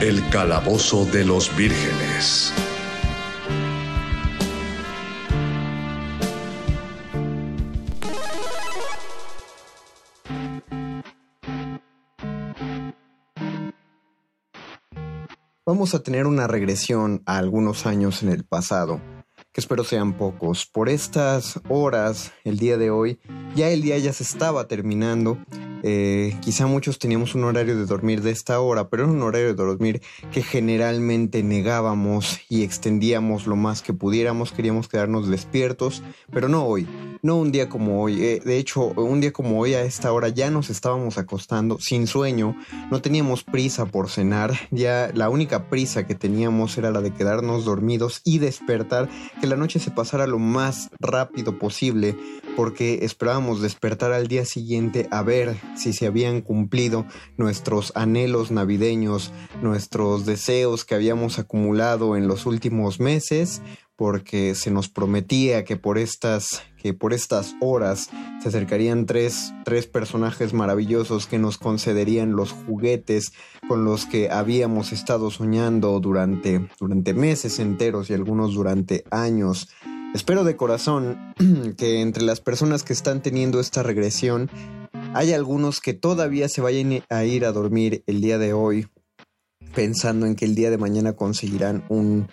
El calabozo de los vírgenes. Vamos a tener una regresión a algunos años en el pasado, que espero sean pocos. Por estas horas, el día de hoy, ya el día ya se estaba terminando. Eh, quizá muchos teníamos un horario de dormir de esta hora, pero era un horario de dormir que generalmente negábamos y extendíamos lo más que pudiéramos, queríamos quedarnos despiertos, pero no hoy, no un día como hoy. Eh, de hecho, un día como hoy a esta hora ya nos estábamos acostando sin sueño, no teníamos prisa por cenar, ya la única prisa que teníamos era la de quedarnos dormidos y despertar, que la noche se pasara lo más rápido posible, porque esperábamos despertar al día siguiente a ver si se habían cumplido nuestros anhelos navideños, nuestros deseos que habíamos acumulado en los últimos meses, porque se nos prometía que por estas, que por estas horas se acercarían tres, tres personajes maravillosos que nos concederían los juguetes con los que habíamos estado soñando durante, durante meses enteros y algunos durante años. Espero de corazón que entre las personas que están teniendo esta regresión hay algunos que todavía se vayan a ir a dormir el día de hoy pensando en que el día de mañana conseguirán un,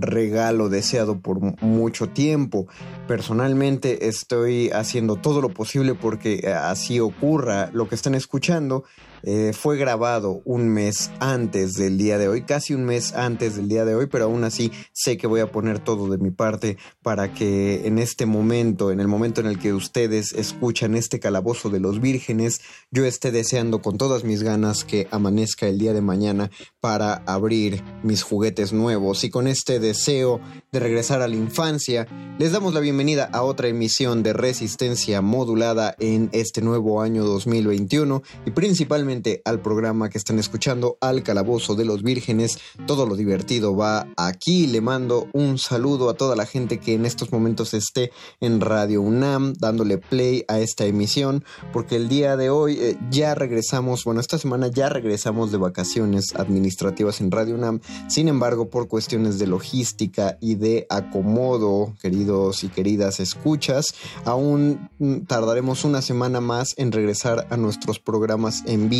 regalo deseado por mucho tiempo. Personalmente estoy haciendo todo lo posible porque eh, así ocurra. Lo que están escuchando eh, fue grabado un mes antes del día de hoy, casi un mes antes del día de hoy, pero aún así sé que voy a poner todo de mi parte para que en este momento, en el momento en el que ustedes escuchan este calabozo de los vírgenes, yo esté deseando con todas mis ganas que amanezca el día de mañana para abrir mis juguetes nuevos. Y con este deseo de regresar a la infancia, les damos la bienvenida a otra emisión de Resistencia Modulada en este nuevo año 2021 y principalmente al programa que están escuchando, al Calabozo de los Vírgenes. Todo lo divertido va aquí. Le mando un saludo a toda la gente que en estos momentos esté en Radio UNAM dándole play a esta emisión, porque el día de hoy eh, ya regresamos, bueno, esta semana ya regresamos de vacaciones administrativas en Radio UNAM. Sin embargo, por cuestiones de logística y de acomodo, queridos y queridas escuchas, aún mm, tardaremos una semana más en regresar a nuestros programas en vivo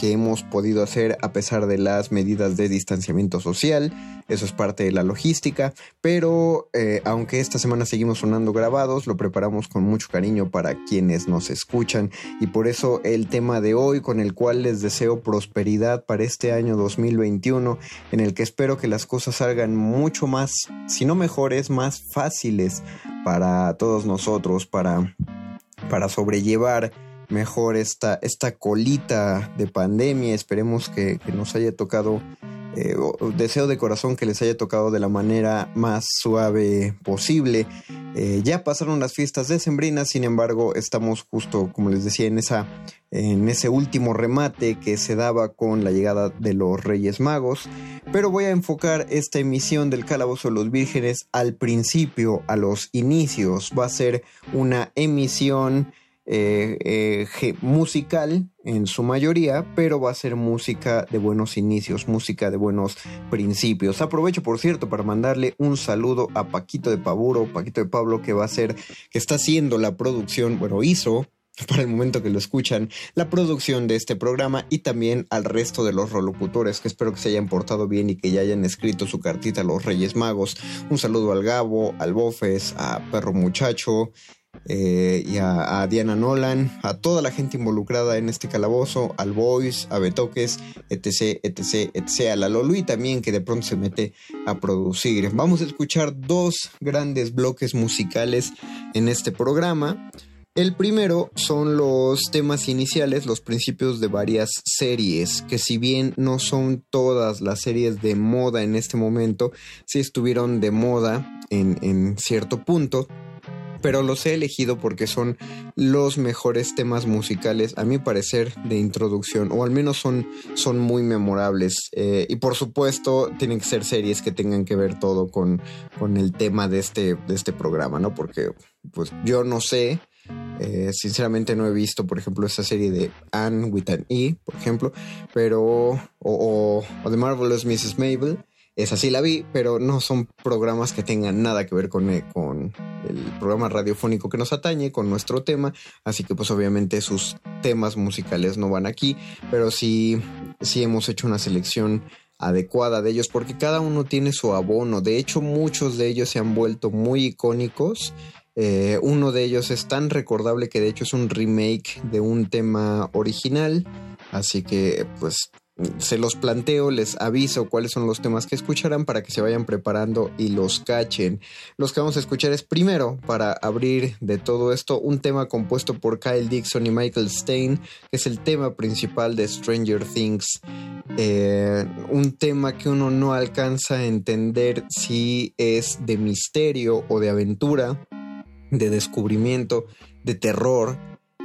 que hemos podido hacer a pesar de las medidas de distanciamiento social. Eso es parte de la logística, pero eh, aunque esta semana seguimos sonando grabados, lo preparamos con mucho cariño para quienes nos escuchan y por eso el tema de hoy con el cual les deseo prosperidad para este año 2021, en el que espero que las cosas salgan mucho más, si no mejores, más fáciles para todos nosotros, para, para sobrellevar mejor esta, esta colita de pandemia. Esperemos que, nos haya tocado eh, deseo de corazón que les haya tocado de la manera más suave posible. Eh, ya pasaron las fiestas decembrinas, sin embargo, estamos justo, como les decía, en, esa, en ese último remate que se daba con la llegada de los Reyes Magos. Pero voy a enfocar esta emisión del Calabozo de los Vírgenes al principio, a los inicios. Va a ser una emisión eh, eh, musical en su mayoría, pero va a ser música de buenos inicios, música de buenos principios. Aprovecho, por cierto, para mandarle un saludo a Paquito de Paburo, Paquito de Pablo, que va a ser, que está haciendo la producción, bueno, hizo para el momento que lo escuchan, la producción de este programa y también al resto de los rolocutores que espero que se hayan portado bien y que ya hayan escrito su cartita a los Reyes Magos. Un saludo al Gabo, al Bofes, a Perro Muchacho, eh, y a, Diana Nolan, a toda la gente involucrada en este calabozo, al Voice, a Betoques, etc, etc, etc, a la Lolui también que de pronto se mete a producir. Vamos a escuchar dos grandes bloques musicales en este programa. El primero son los temas iniciales, los principios de varias series, que si bien no son todas las series de moda en este momento, sí estuvieron de moda en, en cierto punto pero los he elegido porque son los mejores temas musicales, a mi parecer, de introducción, o al menos son, son muy memorables. Eh, y por supuesto, tienen que ser series que tengan que ver todo con, con el tema de este, de este programa, ¿no? Porque, pues, yo no sé. Eh, sinceramente no he visto, por ejemplo, esa serie de Anne with an E, por ejemplo, pero o, o, o The Marvelous Mrs. Mabel, esa sí la vi, pero no son programas que tengan nada que ver con, eh, con el programa radiofónico que nos atañe, con nuestro tema. Así que pues obviamente sus temas musicales no van aquí, pero sí, sí hemos hecho una selección adecuada de ellos porque cada uno tiene su abono. De hecho, muchos de ellos se han vuelto muy icónicos. Eh, uno de ellos es tan recordable que de hecho es un remake de un tema original. Así que pues se los planteo, les aviso cuáles son los temas que escucharán para que se vayan preparando y los cachen. Los que vamos a escuchar es primero, para abrir de todo esto, un tema compuesto por Kyle Dixon y Michael Stein, que es el tema principal de Stranger Things. Eh, un tema que uno no alcanza a entender si es de misterio o de aventura, de descubrimiento, de terror.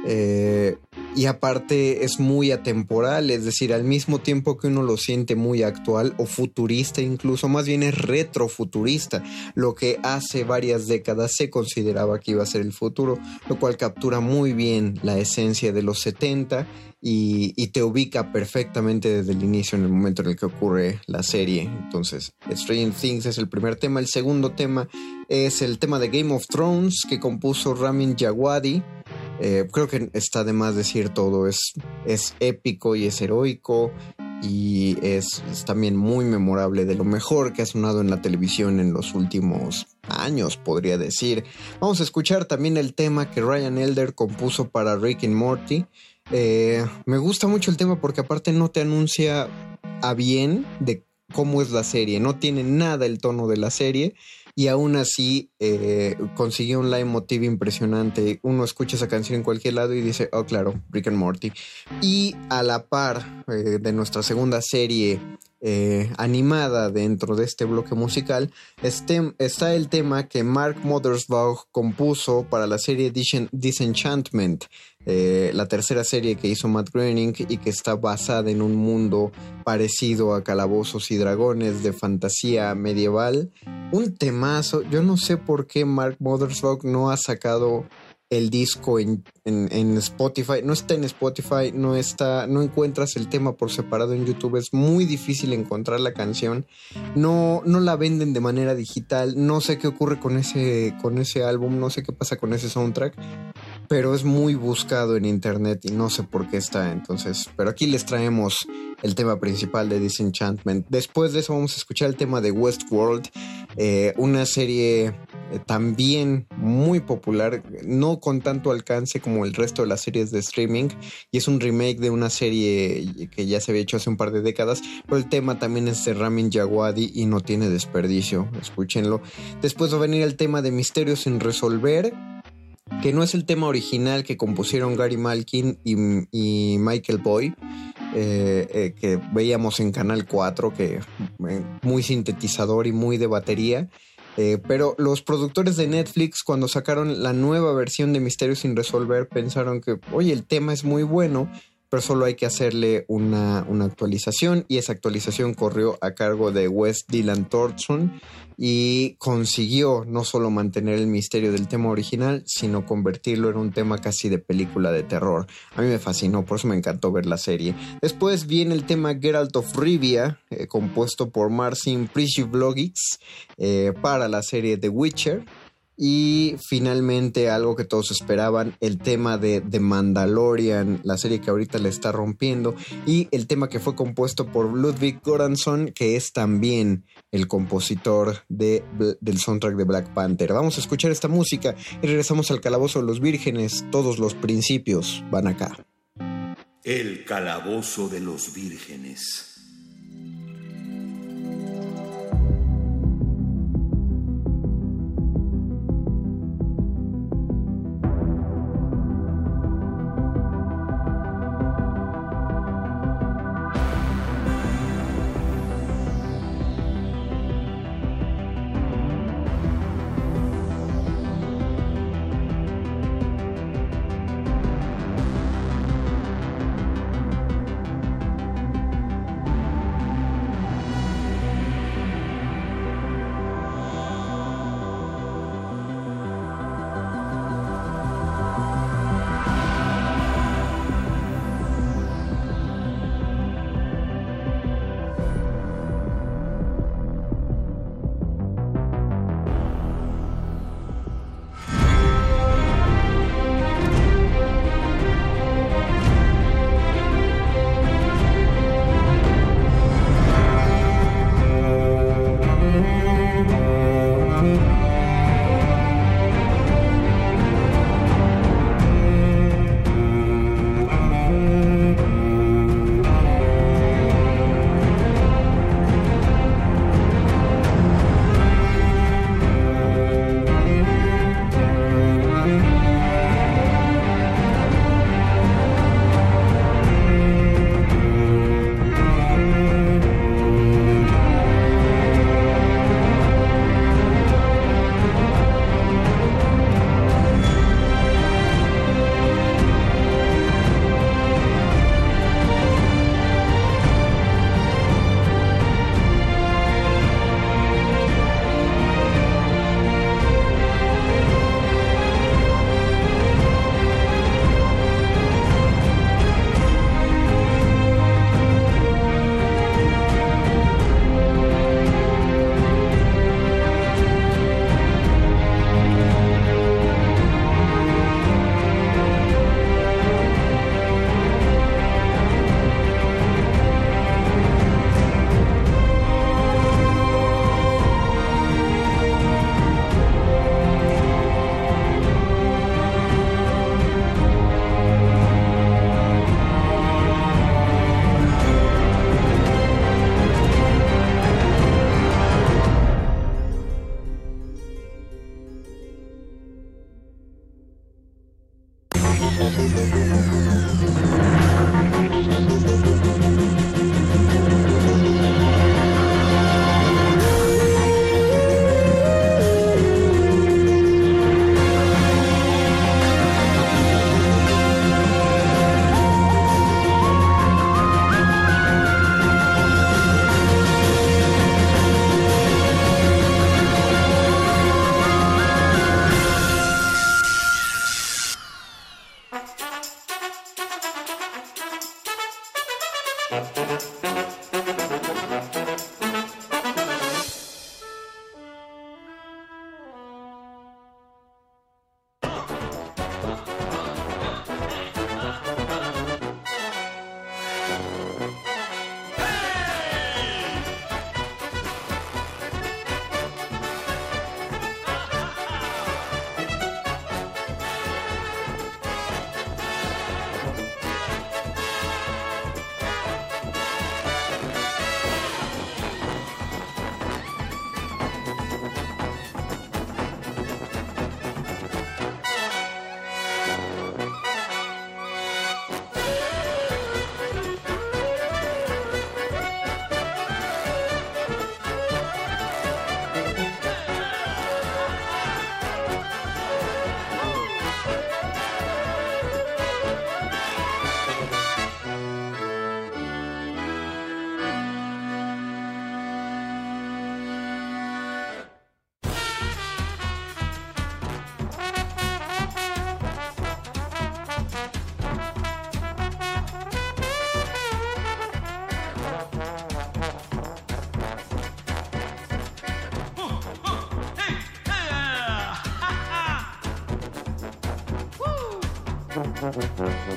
Eh, y aparte es muy atemporal, es decir, al mismo tiempo que uno lo siente muy actual o futurista incluso, más bien es retrofuturista, lo que hace varias décadas se consideraba que iba a ser el futuro, lo cual captura muy bien la esencia de los 70 y, te ubica perfectamente desde el inicio en el momento en el que ocurre la serie. Entonces, Strange Things es el primer tema, el segundo tema es el tema de Game of Thrones que compuso Ramin Djawadi eh, creo que está de más decir todo, es, es épico y es heroico y es, también muy memorable, de lo mejor que ha sonado en la televisión en los últimos años, podría decir. Vamos a escuchar también el tema que Ryan Elder compuso para Rick and Morty. Eh, me gusta mucho el tema porque aparte no te anuncia a bien de cómo es la serie, no tiene nada el tono de la serie y aún así eh, consiguió un live motive impresionante. Uno escucha esa canción en cualquier lado y dice, oh claro, Rick and Morty. Y a la par eh, de nuestra segunda serie eh, animada dentro de este bloque musical este, está el tema que Mark Mothersbaugh compuso para la serie Disenchantment, eh, la tercera serie que hizo Matt Groening y que está basada en un mundo parecido a Calabozos y Dragones de fantasía medieval. Un temazo, yo no sé por qué Mark Mothersbaugh no ha sacado el disco en, Spotify. No está en Spotify, no está, no encuentras el tema por separado en YouTube. Es muy difícil encontrar la canción. No, no la venden de manera digital. No sé qué ocurre con ese, con ese álbum. No sé qué pasa con ese soundtrack. Pero es muy buscado en internet y no sé por qué está. Entonces, pero aquí les traemos el tema principal de Disenchantment. Después de eso vamos a escuchar el tema de Westworld, eh, una serie eh, también muy popular, no con tanto alcance como el resto de las series de streaming, y es un remake de una serie que ya se había hecho hace un par de décadas, pero el tema también es de Ramin Djawadi y no tiene desperdicio, escúchenlo. Después va a venir el tema de Misterios sin resolver, que no es el tema original que compusieron Gary Malkin y, Michael Boy, eh, eh, que veíamos en Canal 4, que muy sintetizador y muy de batería. pero los productores de Netflix, cuando sacaron la nueva versión de Misterio sin resolver, pensaron que, oye, el tema es muy bueno, pero solo hay que hacerle una, actualización y esa actualización corrió a cargo de Wes Dylan Thornton y consiguió no solo mantener el misterio del tema original, sino convertirlo en un tema casi de película de terror. A mí me fascinó, por eso me encantó ver la serie. Después viene el tema Geralt of Rivia, eh, compuesto por Marcin Prisjovlogics eh, para la serie The Witcher. Y finalmente algo que todos esperaban, el tema de The Mandalorian, la serie que ahorita le está rompiendo, y el tema que fue compuesto por Ludwig Göransson, que es también el compositor de, del soundtrack de Black Panther. Vamos a escuchar esta música y regresamos al Calabozo de los Vírgenes. Todos los principios van acá. El Calabozo de los Vírgenes.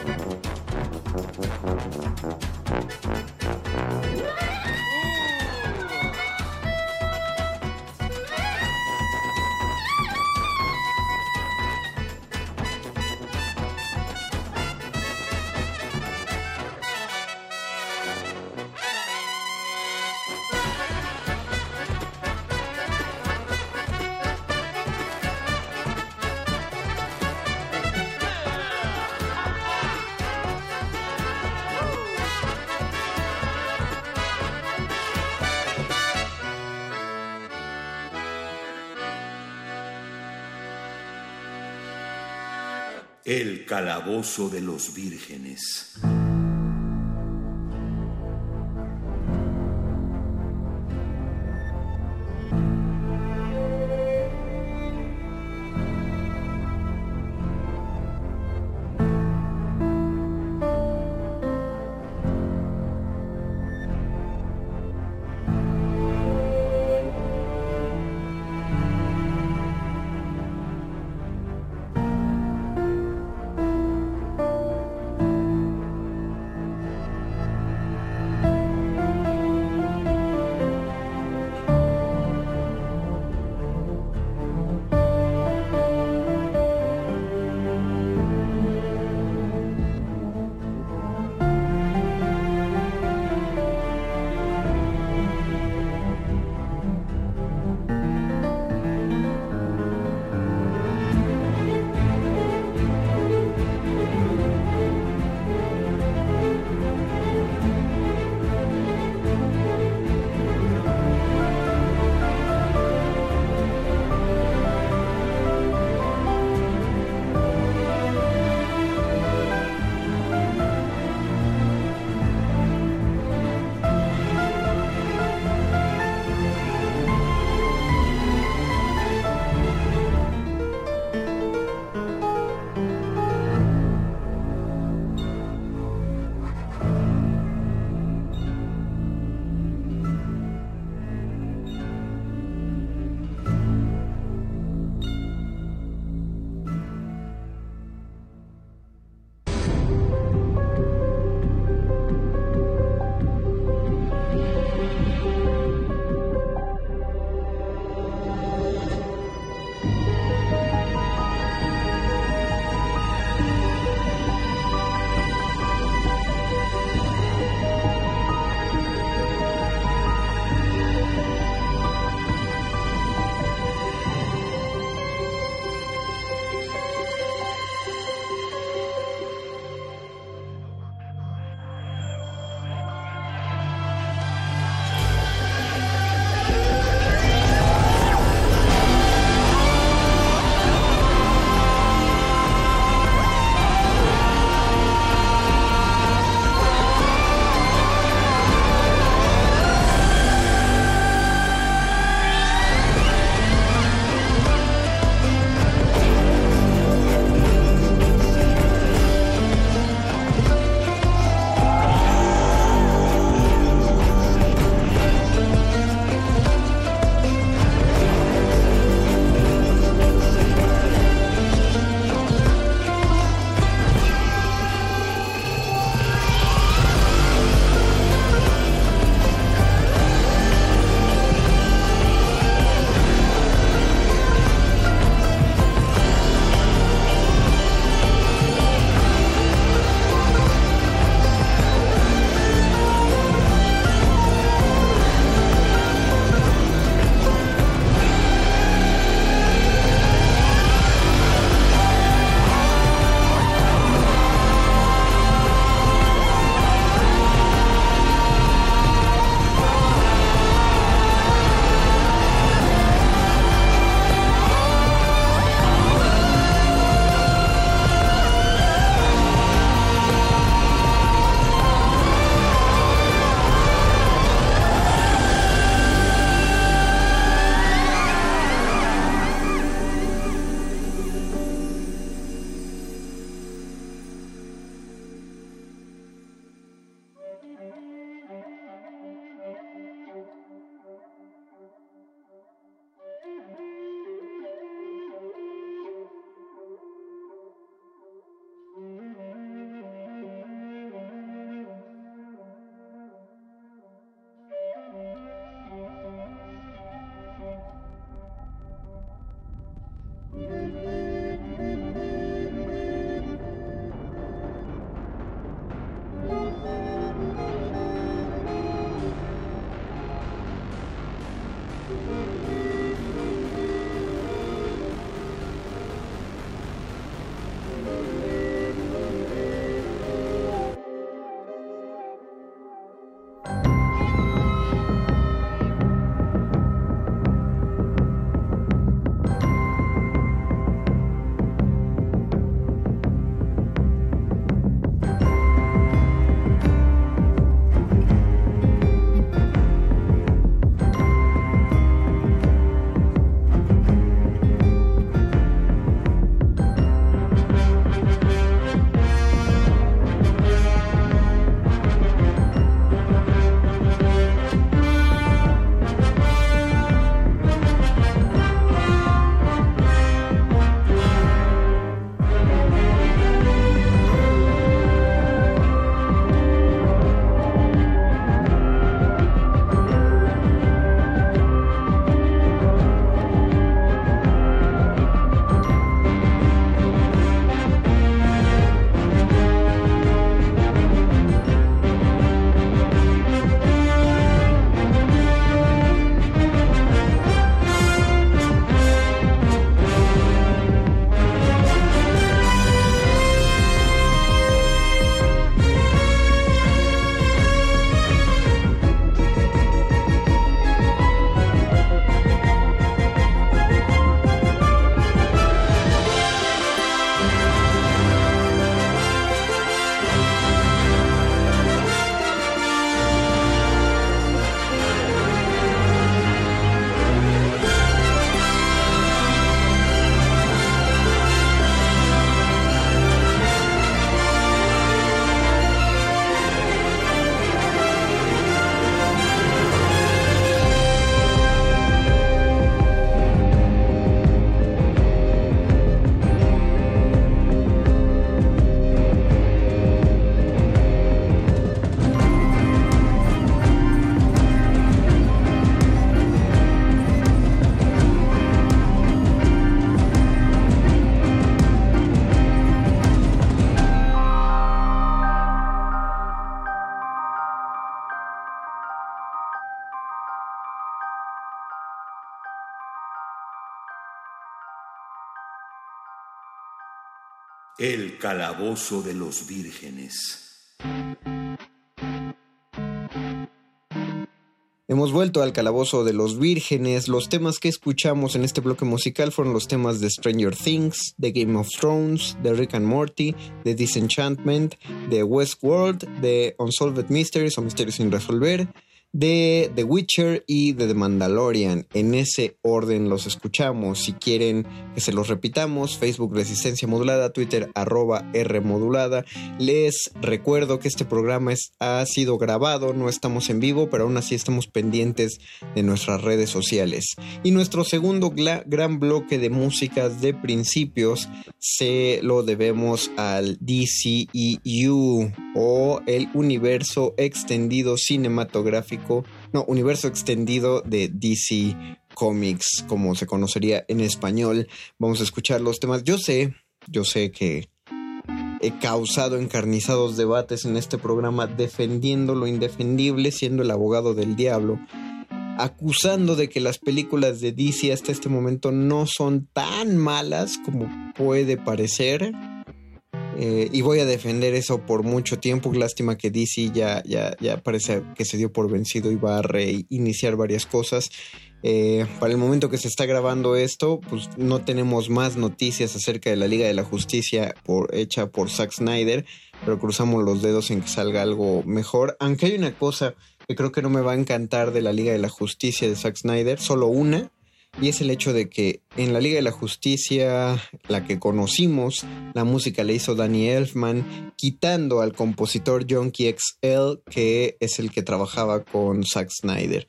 El calabozo de los vírgenes. El calabozo de los vírgenes. Hemos vuelto al calabozo de los vírgenes. Los temas que escuchamos en este bloque musical fueron los temas de Stranger Things, de Game of Thrones, de Rick and Morty, de Disenchantment, de Westworld, de Unsolved Mysteries o Misterios sin resolver, de The Witcher y de The Mandalorian. En ese orden los escuchamos. Si quieren que se los repitamos, Facebook Resistencia Modulada, Twitter arroba R Modulada. Les recuerdo que este programa ha sido grabado, no estamos en vivo, pero aún así estamos pendientes de nuestras redes sociales. Y nuestro segundo gran bloque de músicas de principios se lo debemos al DCEU o el universo extendido cinematográfico no, universo extendido de DC Comics, como se conocería en español. Vamos a escuchar los temas. Yo sé, yo sé que he causado encarnizados debates en este programa defendiendo lo indefendible, siendo el abogado del diablo, acusando de que las películas de DC hasta este momento no son tan malas como puede parecer eh, y voy a defender eso por mucho tiempo. Lástima que DC ya, ya, ya parece que se dio por vencido y va a reiniciar varias cosas. Eh, para el momento que se está grabando esto, pues no tenemos más noticias acerca de la Liga de la Justicia por, hecha por Zack Snyder, pero cruzamos los dedos en que salga algo mejor. Aunque hay una cosa que creo que no me va a encantar de la Liga de la Justicia de Zack Snyder, solo una, y es el hecho de que en la Liga de la Justicia, la que conocimos, la música le hizo Danny Elfman, quitando al compositor John XL, que es el que trabajaba con Zack Snyder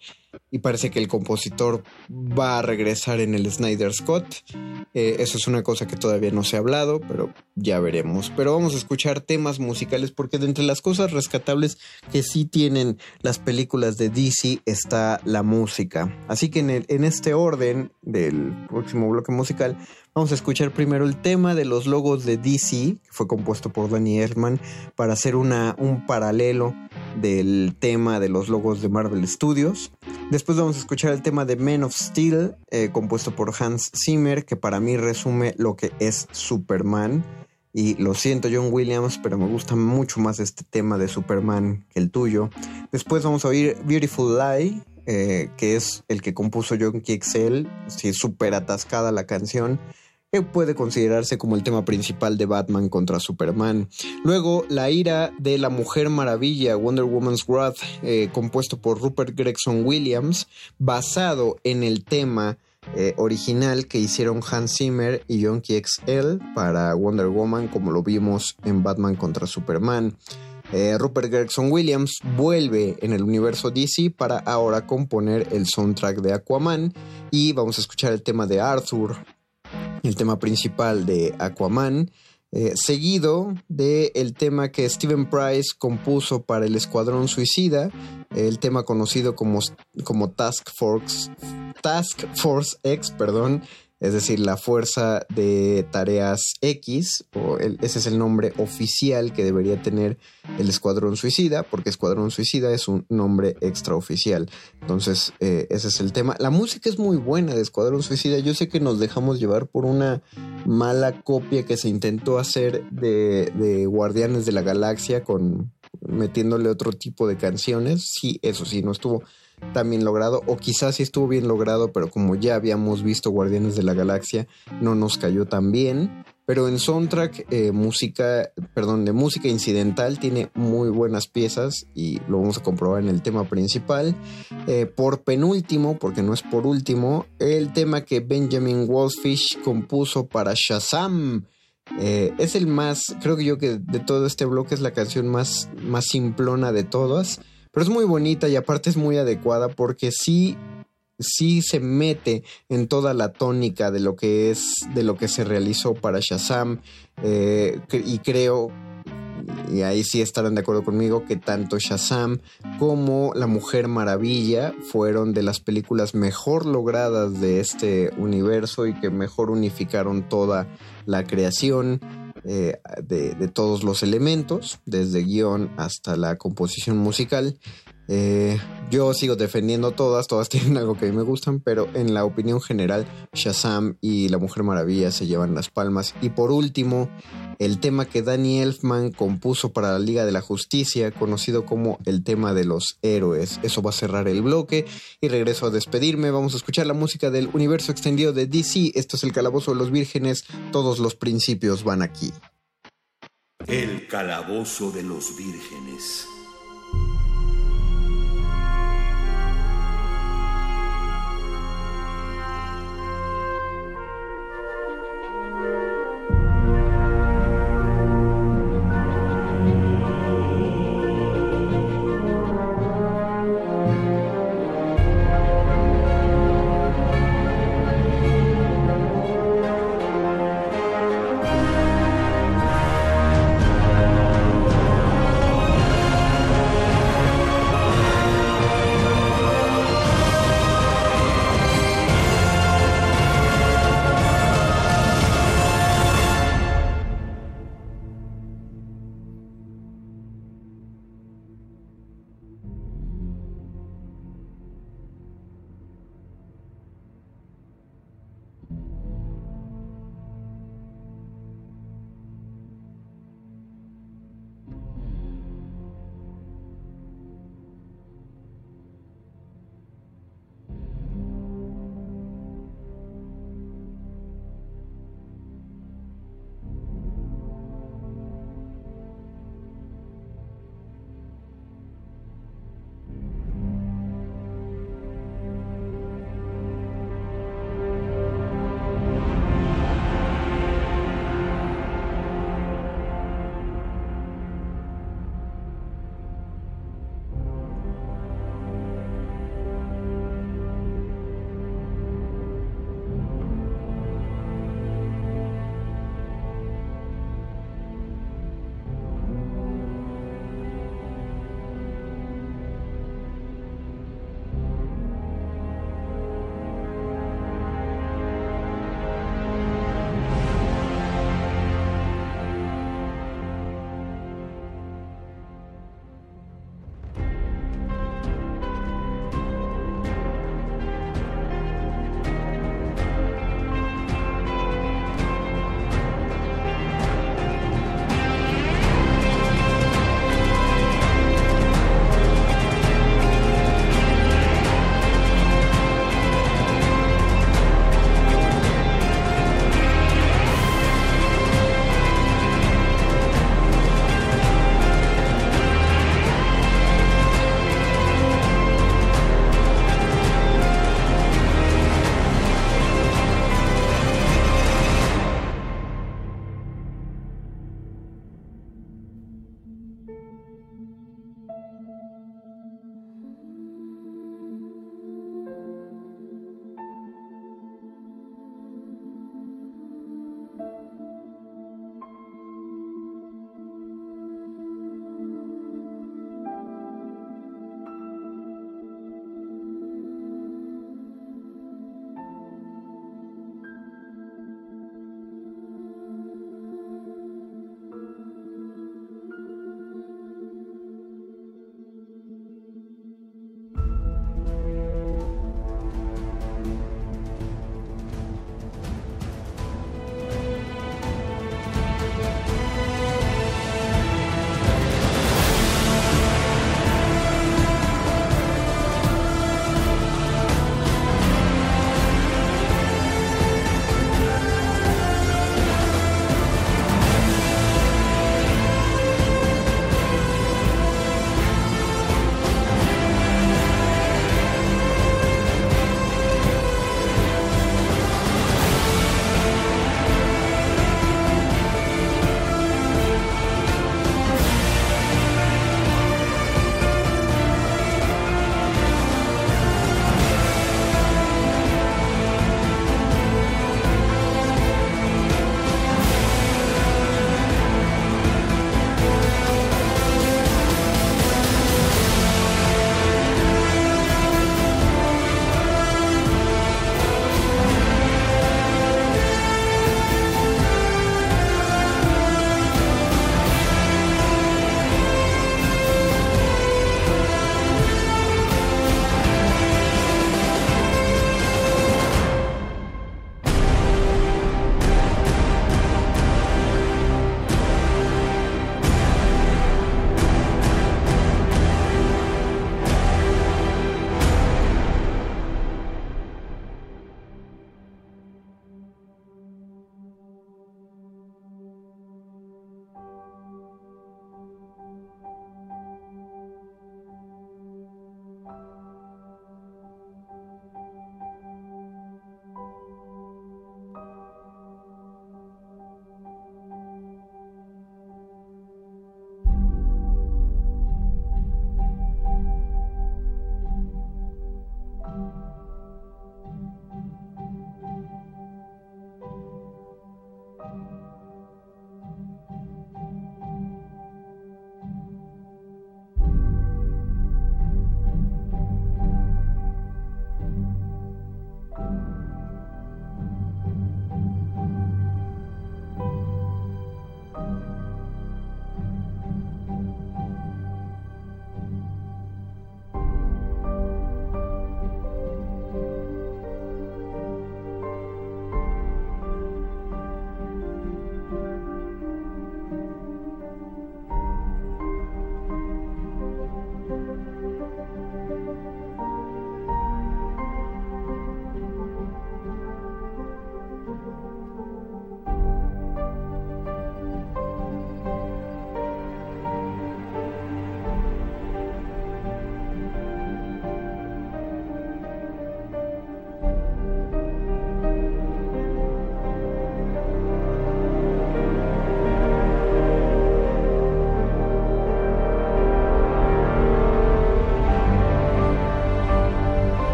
y parece que el compositor va a regresar en el Snyder Scott. Eh, eso es una cosa que todavía no se ha hablado, pero ya veremos. Pero vamos a escuchar temas musicales porque de entre las cosas rescatables que sí tienen las películas de DC está la música. Así que en, en este orden del próximo bloque musical Vamos a escuchar primero el tema de los logos de DC, que fue compuesto por Danny Elfman, para hacer una, un paralelo del tema de los logos de Marvel Studios. Después vamos a escuchar el tema de Men of Steel, eh, compuesto por Hans Zimmer, que para mí resume lo que es Superman. Y lo siento, John Williams, pero me gusta mucho más este tema de Superman que el tuyo. Después vamos a oír Beautiful Lie, eh, que es el que compuso John Kixel. Sí, súper atascada la canción que puede considerarse como el tema principal de Batman contra Superman. Luego, La ira de la Mujer Maravilla, Wonder Woman's Wrath, eh, compuesto por Rupert Gregson Williams, basado en el tema eh, original que hicieron Hans Zimmer y John XL para Wonder Woman, como lo vimos en Batman contra Superman. Eh, Rupert Gregson Williams vuelve en el universo DC para ahora componer el soundtrack de Aquaman y vamos a escuchar el tema de Arthur el tema principal de Aquaman, eh, seguido del el tema que Steven Price compuso para el Escuadrón Suicida, el tema conocido como, como Task Force, Task Force X, perdón, es decir, la Fuerza de Tareas X, o ese es el nombre oficial que debería tener el Escuadrón Suicida, porque Escuadrón Suicida es un nombre extraoficial. Entonces, eh, ese es el tema. La música es muy buena de Escuadrón Suicida. Yo sé que nos dejamos llevar por una mala copia que se intentó hacer de, de Guardianes de la Galaxia con metiéndole otro tipo de canciones. Sí, eso sí, no estuvo tan bien logrado, o quizás sí estuvo bien logrado, pero como ya habíamos visto Guardianes de la Galaxia, no nos cayó tan bien. Pero en soundtrack, eh, música, perdón, de música incidental tiene muy buenas piezas y lo vamos a comprobar en el tema principal. Eh, por penúltimo, porque no es por último, el tema que Benjamin Wolfish compuso para Shazam. Eh, es el más, creo que yo que de todo este bloque es la canción más, más simplona de todas. Pero es muy bonita y aparte es muy adecuada porque sí, sí se mete en toda la tónica de lo que es, de lo que se realizó para Shazam. Eh, y creo y ahí sí estarán de acuerdo conmigo que tanto Shazam como La Mujer Maravilla fueron de las películas mejor logradas de este universo y que mejor unificaron toda la creación eh, de, todos los elementos, desde guion hasta la composición musical. Eh, yo sigo defendiendo todas, todas tienen algo que a mí me gustan, pero en la opinión general, Shazam y La Mujer Maravilla se llevan las palmas. Y por último, el tema que Danny Elfman compuso para la Liga de la Justicia, conocido como el tema de los héroes. Eso va a cerrar el bloque y regreso a despedirme. Vamos a escuchar la música del universo extendido de DC. Esto es el Calabozo de los Vírgenes. Todos los principios van aquí. El Calabozo de los Vírgenes.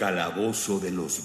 Calabozo de los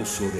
Calabozo de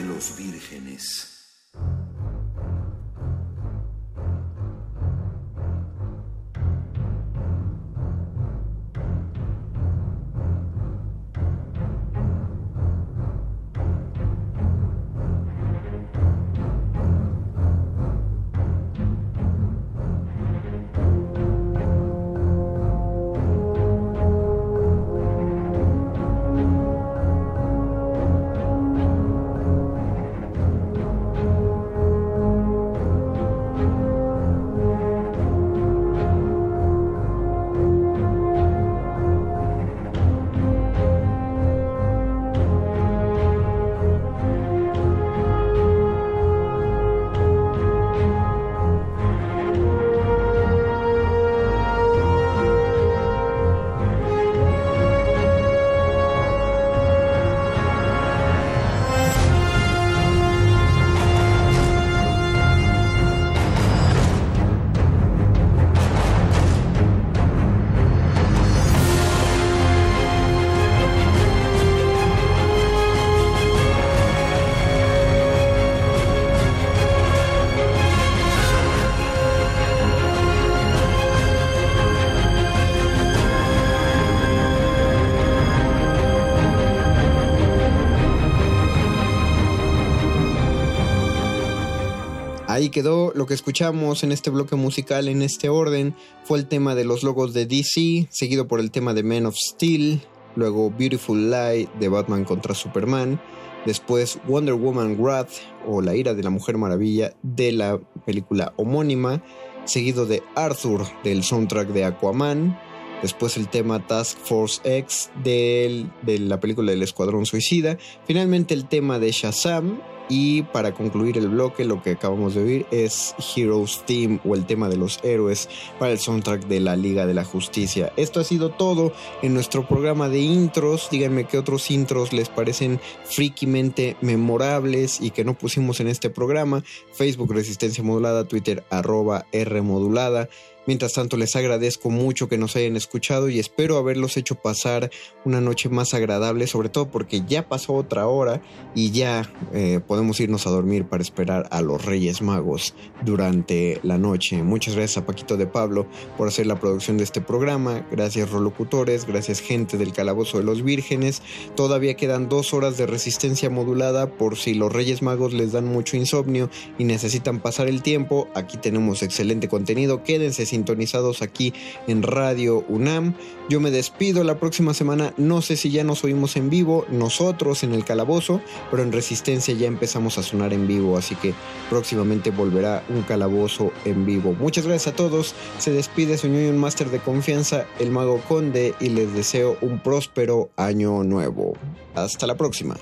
Quedó lo que escuchamos en este bloque musical en este orden. Fue el tema de los logos de DC, seguido por el tema de Man of Steel, luego Beautiful Light de Batman contra Superman, después Wonder Woman Wrath o La ira de la Mujer Maravilla de la película homónima, seguido de Arthur del soundtrack de Aquaman, después el tema Task Force X de la película del Escuadrón Suicida, finalmente el tema de Shazam y para concluir el bloque, lo que acabamos de oír es Heroes Theme o el tema de los héroes para el soundtrack de la Liga de la Justicia. Esto ha sido todo en nuestro programa de intros. Díganme qué otros intros les parecen frikimente memorables y que no pusimos en este programa. Facebook Resistencia Modulada, Twitter arroba R Modulada. Mientras tanto, les agradezco mucho que nos hayan escuchado y espero haberlos hecho pasar una noche más agradable, sobre todo porque ya pasó otra hora y ya eh, podemos irnos a dormir para esperar a los Reyes Magos durante la noche. Muchas gracias a Paquito de Pablo por hacer la producción de este programa. Gracias, rolocutores. Gracias, gente del Calabozo de los Vírgenes. Todavía quedan dos horas de resistencia modulada por si los Reyes Magos les dan mucho insomnio y necesitan pasar el tiempo. Aquí tenemos excelente contenido. Quédense sintonizados aquí en Radio UNAM. Yo me despido la próxima semana, no sé si ya nos oímos en vivo, nosotros en el calabozo, pero en Resistencia ya empezamos a sonar en vivo, así que próximamente volverá un calabozo en vivo. Muchas gracias a todos, se despide su un máster de confianza, el mago conde, y les deseo un próspero año nuevo. Hasta la próxima.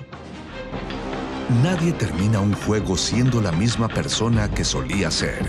Nadie termina un juego siendo la misma persona que solía ser.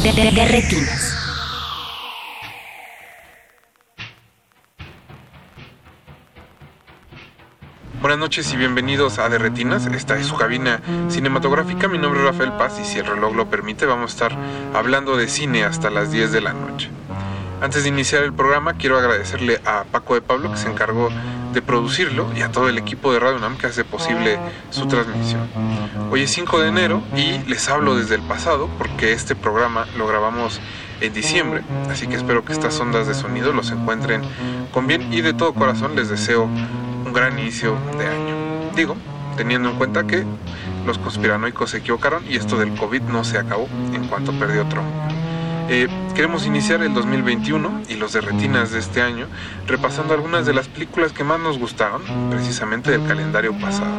de, retinas. Buenas noches y bienvenidos a De Retinas. Esta es su cabina cinematográfica. Mi nombre es Rafael Paz y si el reloj lo permite vamos a estar hablando de cine hasta las 10 de la noche. Antes de iniciar el programa quiero agradecerle a Paco de Pablo que se encargó de producirlo y a todo el equipo de Radio UNAM que hace posible su transmisión. Hoy es 5 de enero y les hablo desde el pasado porque este programa lo grabamos en diciembre, así que espero que estas ondas de sonido los encuentren con bien y de todo corazón les deseo un gran inicio de año. Digo, teniendo en cuenta que los conspiranoicos se equivocaron y esto del COVID no se acabó en cuanto perdió Trump. Eh, queremos iniciar el 2021 y los de retinas de este año repasando algunas de las películas que más nos gustaron precisamente del calendario pasado.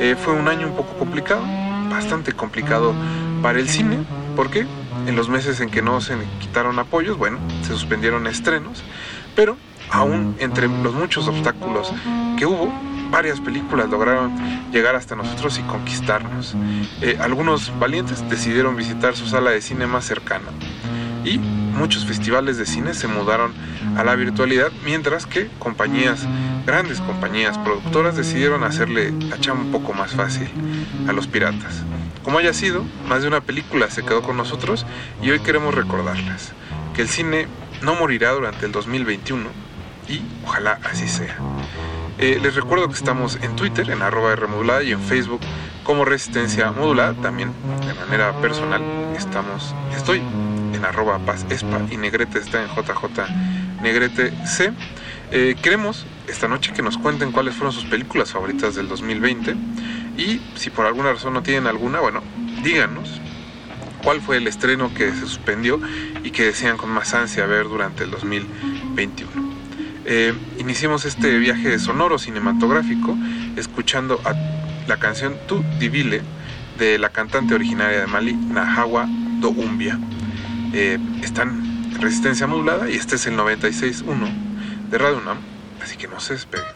Eh, fue un año un poco complicado, bastante complicado para el cine. ¿Por qué? en los meses en que no se quitaron apoyos, bueno, se suspendieron estrenos, pero aún entre los muchos obstáculos que hubo, varias películas lograron llegar hasta nosotros y conquistarnos. Eh, algunos valientes decidieron visitar su sala de cine más cercana y muchos festivales de cine se mudaron a la virtualidad, mientras que compañías, grandes compañías productoras decidieron hacerle la chamba un poco más fácil a los piratas. Como haya sido, más de una película se quedó con nosotros y hoy queremos recordarlas. Que el cine no morirá durante el 2021 y ojalá así sea. Eh, les recuerdo que estamos en Twitter, en arroba remodulada y en Facebook como Resistencia Modulada. También de manera personal estamos, estoy arroba paz espa y Negrete está en JJ Negrete C. Eh, queremos esta noche que nos cuenten cuáles fueron sus películas favoritas del 2020 y si por alguna razón no tienen alguna, bueno, díganos cuál fue el estreno que se suspendió y que desean con más ansia ver durante el 2021. Eh, iniciamos este viaje sonoro cinematográfico escuchando la canción Tu Divile de la cantante originaria de Mali, Nahawa Doumbia. Eh, están en resistencia modulada y este es el 96.1 de Radio así que no se despeguen.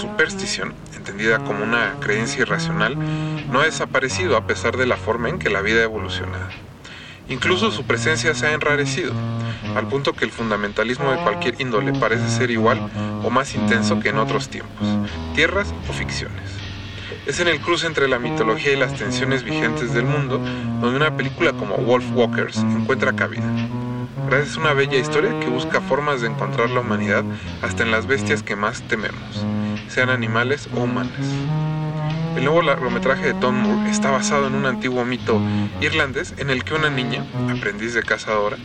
Superstición, entendida como una creencia irracional, no ha desaparecido a pesar de la forma en que la vida ha evolucionado. Incluso su presencia se ha enrarecido, al punto que el fundamentalismo de cualquier índole parece ser igual o más intenso que en otros tiempos, tierras o ficciones. Es en el cruce entre la mitología y las tensiones vigentes del mundo donde una película como Wolf Walkers encuentra cabida. Gracias a una bella historia que busca formas de encontrar la humanidad hasta en las bestias que más tememos, sean animales o humanas. El nuevo largometraje de Tom Moore está basado en un antiguo mito irlandés en el que una niña, aprendiz de cazadora,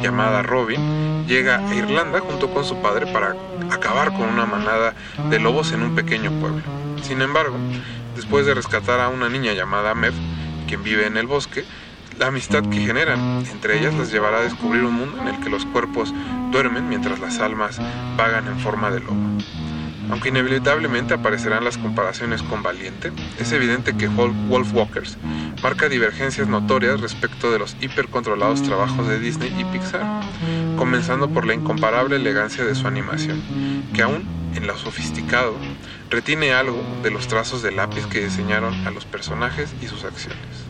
llamada Robin, llega a Irlanda junto con su padre para acabar con una manada de lobos en un pequeño pueblo. Sin embargo, después de rescatar a una niña llamada Mev, quien vive en el bosque, la amistad que generan entre ellas las llevará a descubrir un mundo en el que los cuerpos duermen mientras las almas vagan en forma de lobo. Aunque inevitablemente aparecerán las comparaciones con Valiente, es evidente que Wolf Walkers marca divergencias notorias respecto de los hipercontrolados trabajos de Disney y Pixar, comenzando por la incomparable elegancia de su animación, que aún en lo sofisticado retiene algo de los trazos de lápiz que diseñaron a los personajes y sus acciones.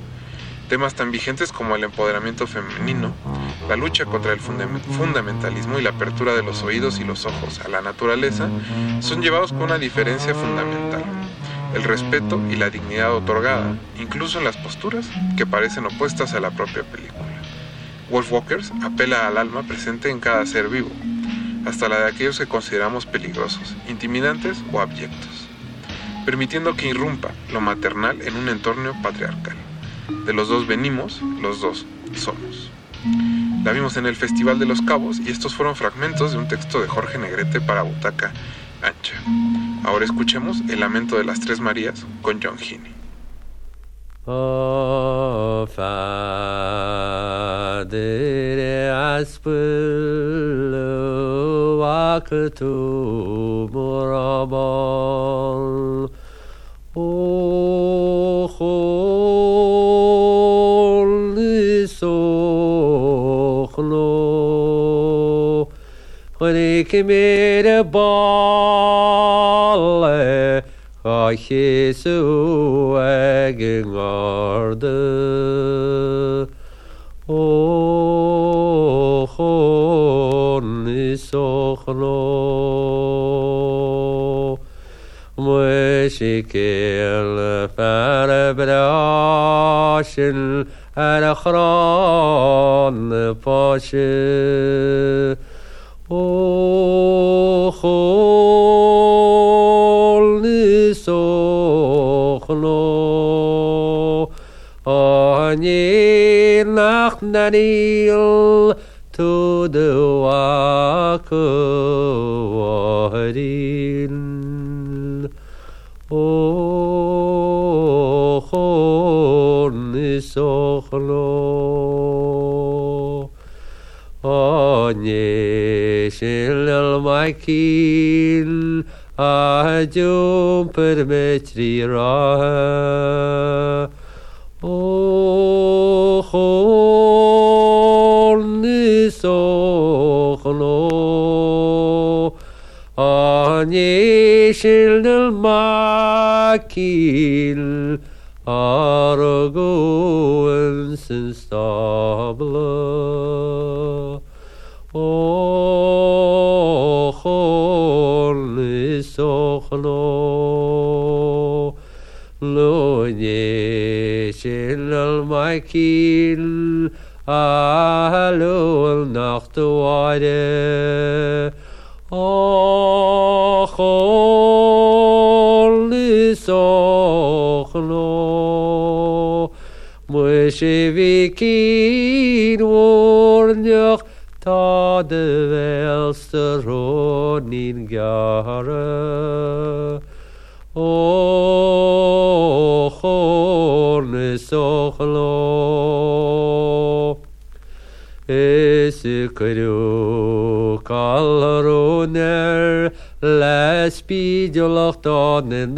Temas tan vigentes como el empoderamiento femenino, la lucha contra el fundamentalismo y la apertura de los oídos y los ojos a la naturaleza son llevados con una diferencia fundamental, el respeto y la dignidad otorgada, incluso en las posturas que parecen opuestas a la propia película. Wolfwalkers apela al alma presente en cada ser vivo, hasta la de aquellos que consideramos peligrosos, intimidantes o abyectos, permitiendo que irrumpa lo maternal en un entorno patriarcal. De los dos venimos, los dos somos. La vimos en el Festival de los Cabos y estos fueron fragmentos de un texto de Jorge Negrete para Butaca Ancha. Ahora escuchemos El Lamento de las Tres Marías con John Heaney. Oh, ke mere balle ha Jesu egen oh oh hon isochno Mushikel farbrashin ar achron pashin ochol nisochlo ani nach nanil to the wakorin ochol nisochlo ani בשלל מייקין הג'ומפר מצרי רעה. אוכון ניסוכנו, אני של מייקין Aragoans and Stabler. Oh. sochlo lo ne shel al makil alo al nacht wade ochol sochlo moishe vikin wornach ta de welste ronin gare. O chorne sochlo. Es kru kalroner les bidjolach dan en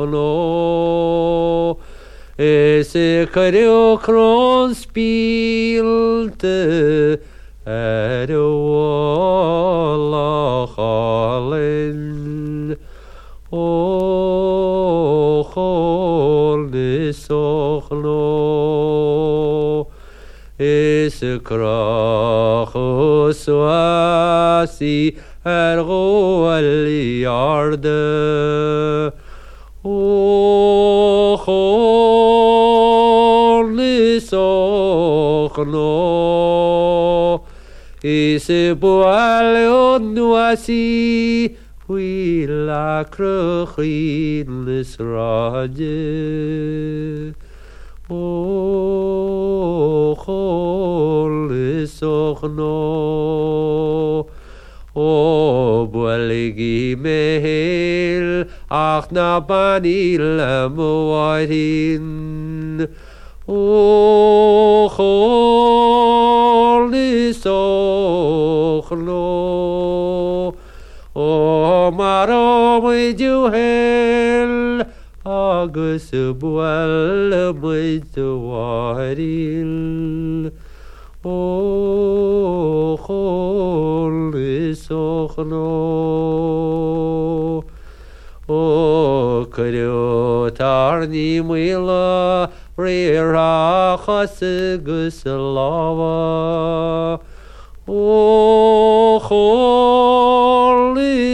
klo Ese kareo kron spilte Ere wala halen O chol sochlo es krachos wasi Ergo al yarde b'chol nisochno Isbual odnuasi huila Oh, holy Ochol Oh, Obual gimel ach na banile moirin. Och olis ochlo, o oh, maro mi duhel, agus buel mi duaril. Och olis ochlo, укрютарни мыла прирахасы гуслава. Охоли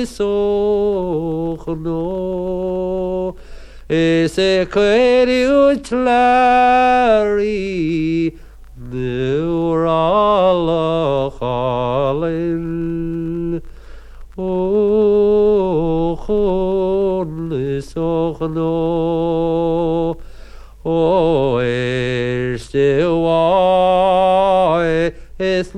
сохно, эсе кэрютлари, Neurala Khalil. Oh, oh sochlo o es te wa es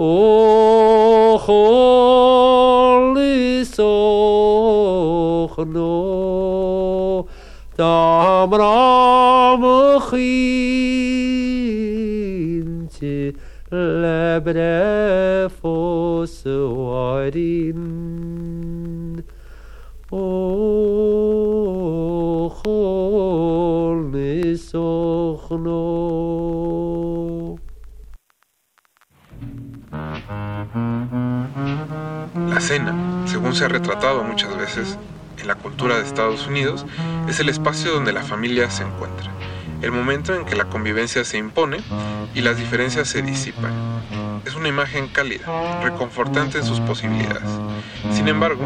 o holy sochlo tam ram khim te lebre fos warin La cena, según se ha retratado muchas veces en la cultura de Estados Unidos, es el espacio donde la familia se encuentra, el momento en que la convivencia se impone y las diferencias se disipan. Es una imagen cálida, reconfortante en sus posibilidades. Sin embargo,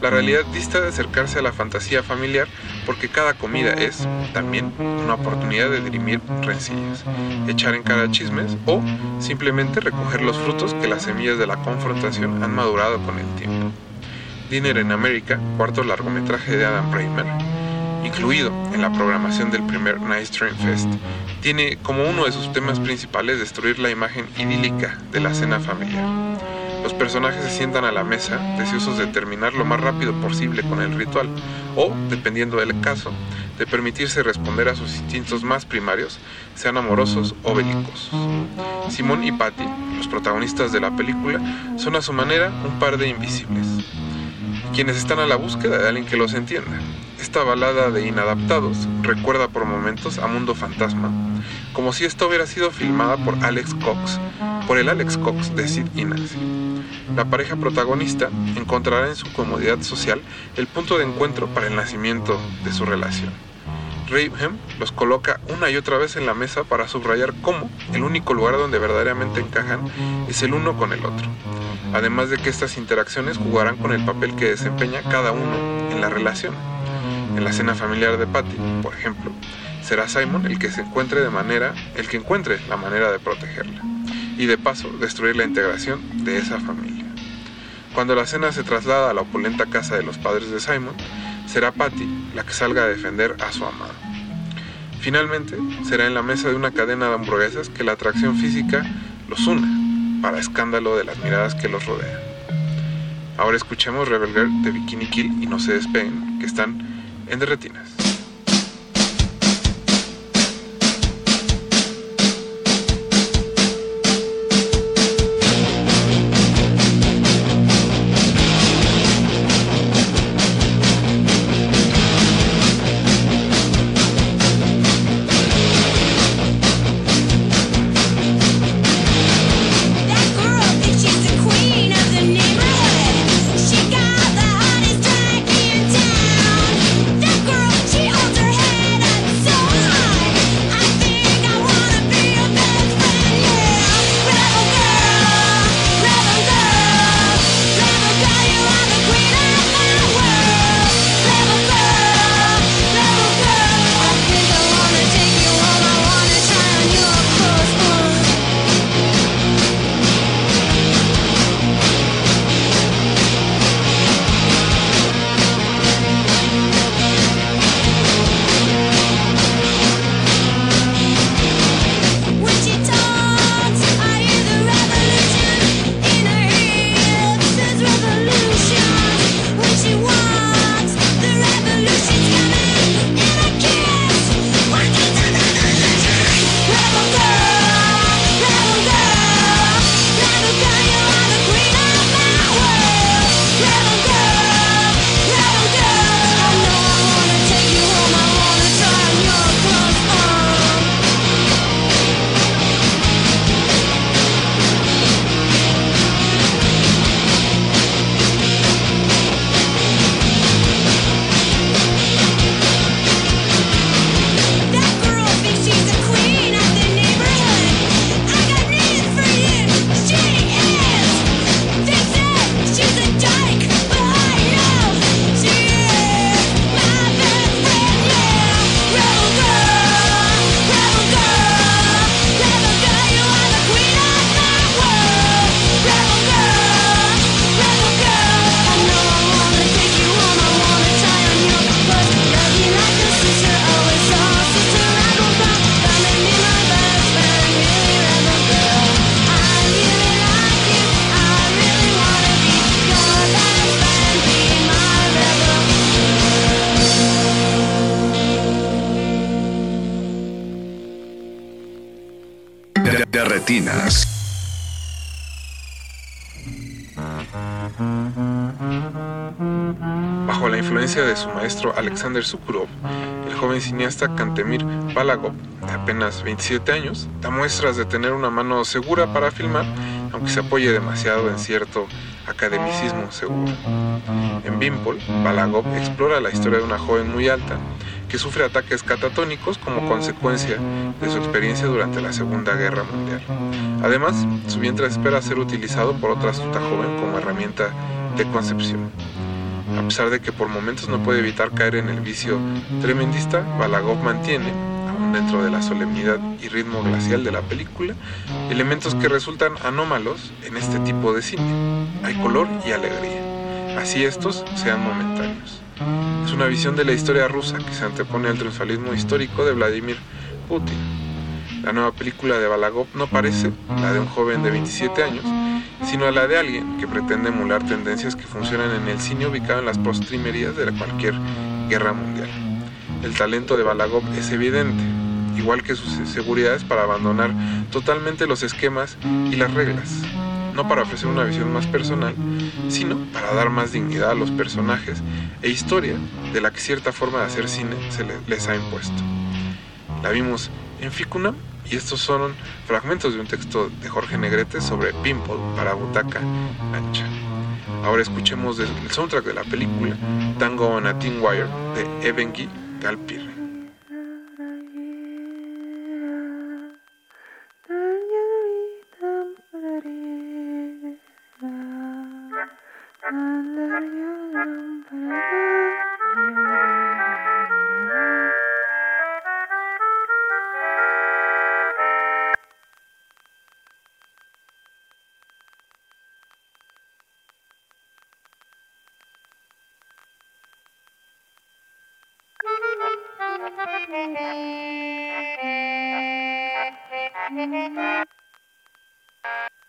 la realidad dista de acercarse a la fantasía familiar porque cada comida es, también, una oportunidad de dirimir rencillas, echar en cara chismes o simplemente recoger los frutos que las semillas de la confrontación han madurado con el tiempo. Dinner in America, cuarto largometraje de Adam Braymer, incluido en la programación del primer Nice Train Fest, tiene como uno de sus temas principales destruir la imagen idílica de la cena familiar. Los personajes se sientan a la mesa deseosos de terminar lo más rápido posible con el ritual o, dependiendo del caso, de permitirse responder a sus instintos más primarios, sean amorosos o belicosos. Simón y Patty, los protagonistas de la película, son a su manera un par de invisibles, quienes están a la búsqueda de alguien que los entienda. Esta balada de inadaptados recuerda por momentos a Mundo Fantasma, como si esta hubiera sido filmada por Alex Cox, por el Alex Cox de Sid y Nancy. La pareja protagonista encontrará en su comodidad social el punto de encuentro para el nacimiento de su relación. Ravehem los coloca una y otra vez en la mesa para subrayar cómo el único lugar donde verdaderamente encajan es el uno con el otro. Además de que estas interacciones jugarán con el papel que desempeña cada uno en la relación. En la cena familiar de Patty, por ejemplo, será Simon el que se encuentre de manera, el que encuentre la manera de protegerla y de paso destruir la integración de esa familia. Cuando la cena se traslada a la opulenta casa de los padres de Simon, será Patty la que salga a defender a su amado. Finalmente, será en la mesa de una cadena de hamburguesas que la atracción física los una, para escándalo de las miradas que los rodean. Ahora escuchemos Rebel Girl de Bikini Kill y no se despeguen, que están en Derretinas. Alexander Sukurov, el joven cineasta Kantemir Balagov, de apenas 27 años, da muestras de tener una mano segura para filmar, aunque se apoye demasiado en cierto academicismo seguro. En Bimpol, Balagov explora la historia de una joven muy alta que sufre ataques catatónicos como consecuencia de su experiencia durante la Segunda Guerra Mundial. Además, su vientre espera ser utilizado por otra astuta joven como herramienta de concepción. A pesar de que por momentos no puede evitar caer en el vicio tremendista, Balagov mantiene, aún dentro de la solemnidad y ritmo glacial de la película, elementos que resultan anómalos en este tipo de cine. Hay color y alegría, así estos sean momentáneos. Es una visión de la historia rusa que se antepone al triunfalismo histórico de Vladimir Putin. La nueva película de Balagov no parece la de un joven de 27 años, sino la de alguien que pretende emular tendencias que funcionan en el cine ubicado en las postrimerías de cualquier guerra mundial. El talento de Balagov es evidente, igual que sus seguridades para abandonar totalmente los esquemas y las reglas, no para ofrecer una visión más personal, sino para dar más dignidad a los personajes e historia de la que cierta forma de hacer cine se le- les ha impuesto. La vimos en Ficuna y estos son fragmentos de un texto de Jorge Negrete sobre Pimple para butaca ancha. Ahora escuchemos el soundtrack de la película Tango on a Thin Wire de Evengi Galpir. Thank you.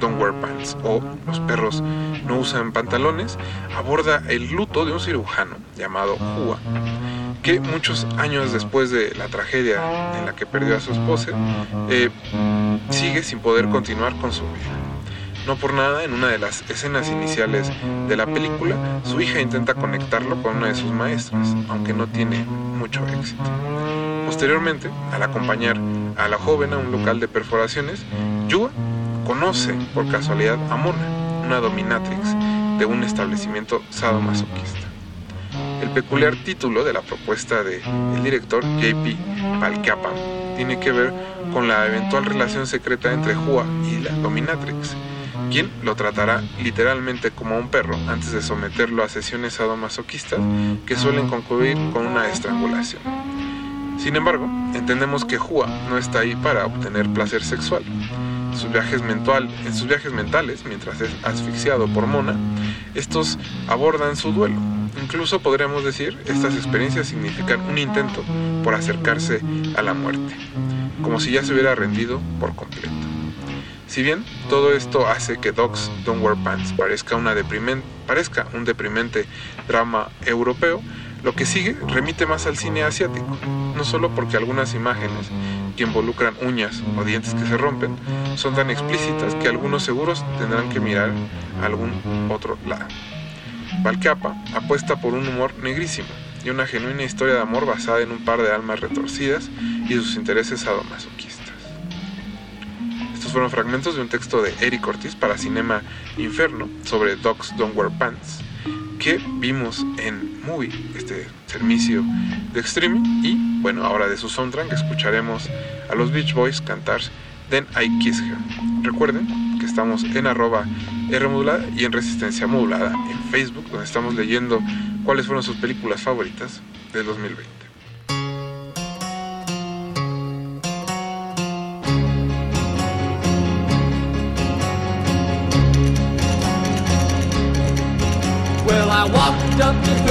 Don't Wear Pants o Los perros no usan pantalones aborda el luto de un cirujano llamado Hua, que muchos años después de la tragedia en la que perdió a su esposa, eh, sigue sin poder continuar con su vida. No por nada, en una de las escenas iniciales de la película, su hija intenta conectarlo con una de sus maestras, aunque no tiene mucho éxito. Posteriormente, al acompañar a la joven a un local de perforaciones, conoce por casualidad a Mona, una dominatrix de un establecimiento sadomasoquista. El peculiar título de la propuesta del director JP Palcapa tiene que ver con la eventual relación secreta entre Hua y la dominatrix, quien lo tratará literalmente como a un perro antes de someterlo a sesiones sadomasoquistas que suelen concluir con una estrangulación. Sin embargo, entendemos que Hua no está ahí para obtener placer sexual. Sus viajes, mental, en sus viajes mentales, mientras es asfixiado por Mona, estos abordan su duelo. Incluso podríamos decir, estas experiencias significan un intento por acercarse a la muerte, como si ya se hubiera rendido por completo. Si bien todo esto hace que Dogs Don't Wear Pants parezca, una parezca un deprimente drama europeo, lo que sigue remite más al cine asiático, no solo porque algunas imágenes que involucran uñas o dientes que se rompen son tan explícitas que algunos seguros tendrán que mirar a algún otro lado. Valcapa apuesta por un humor negrísimo y una genuina historia de amor basada en un par de almas retorcidas y sus intereses sadomasoquistas. Estos fueron fragmentos de un texto de Eric Ortiz para Cinema Inferno sobre Dogs Don't Wear Pants que vimos en Movie, este servicio de streaming y bueno, ahora de su soundtrack escucharemos a los Beach Boys cantar Then I Kiss Her. Recuerden que estamos en arroba R y en Resistencia Modulada en Facebook donde estamos leyendo cuáles fueron sus películas favoritas del 2020. Well, I walked up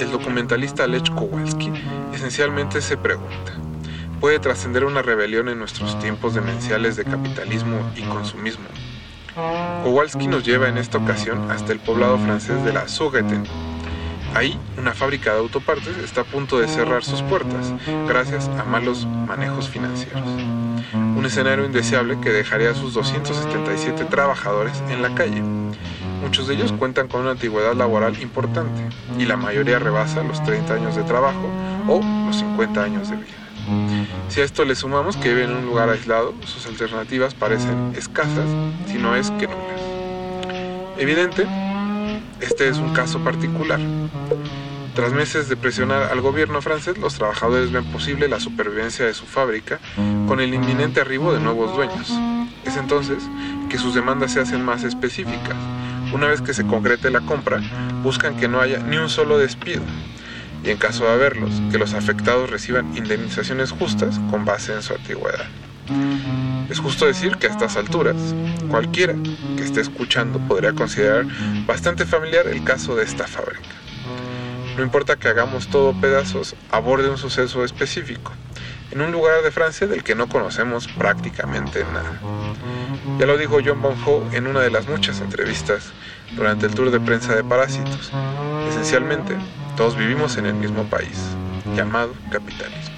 el documentalista Lech Kowalski esencialmente se pregunta, ¿puede trascender una rebelión en nuestros tiempos demenciales de capitalismo y consumismo? Kowalski nos lleva en esta ocasión hasta el poblado francés de la Soureten, Ahí, una fábrica de autopartes está a punto de cerrar sus puertas gracias a malos manejos financieros. Un escenario indeseable que dejaría a sus 277 trabajadores en la calle. Muchos de ellos cuentan con una antigüedad laboral importante y la mayoría rebasa los 30 años de trabajo o los 50 años de vida. Si a esto le sumamos que viven en un lugar aislado, sus alternativas parecen escasas, si no es que nulas. Evidente, este es un caso particular. Tras meses de presionar al gobierno francés, los trabajadores ven posible la supervivencia de su fábrica con el inminente arribo de nuevos dueños. Es entonces que sus demandas se hacen más específicas. Una vez que se concrete la compra, buscan que no haya ni un solo despido y en caso de haberlos, que los afectados reciban indemnizaciones justas con base en su antigüedad. Es justo decir que a estas alturas, cualquiera que esté escuchando podría considerar bastante familiar el caso de esta fábrica. No importa que hagamos todo pedazos, aborde un suceso específico, en un lugar de Francia del que no conocemos prácticamente nada. Ya lo dijo John Bonho en una de las muchas entrevistas durante el tour de prensa de Parásitos. Esencialmente, todos vivimos en el mismo país, llamado capitalismo.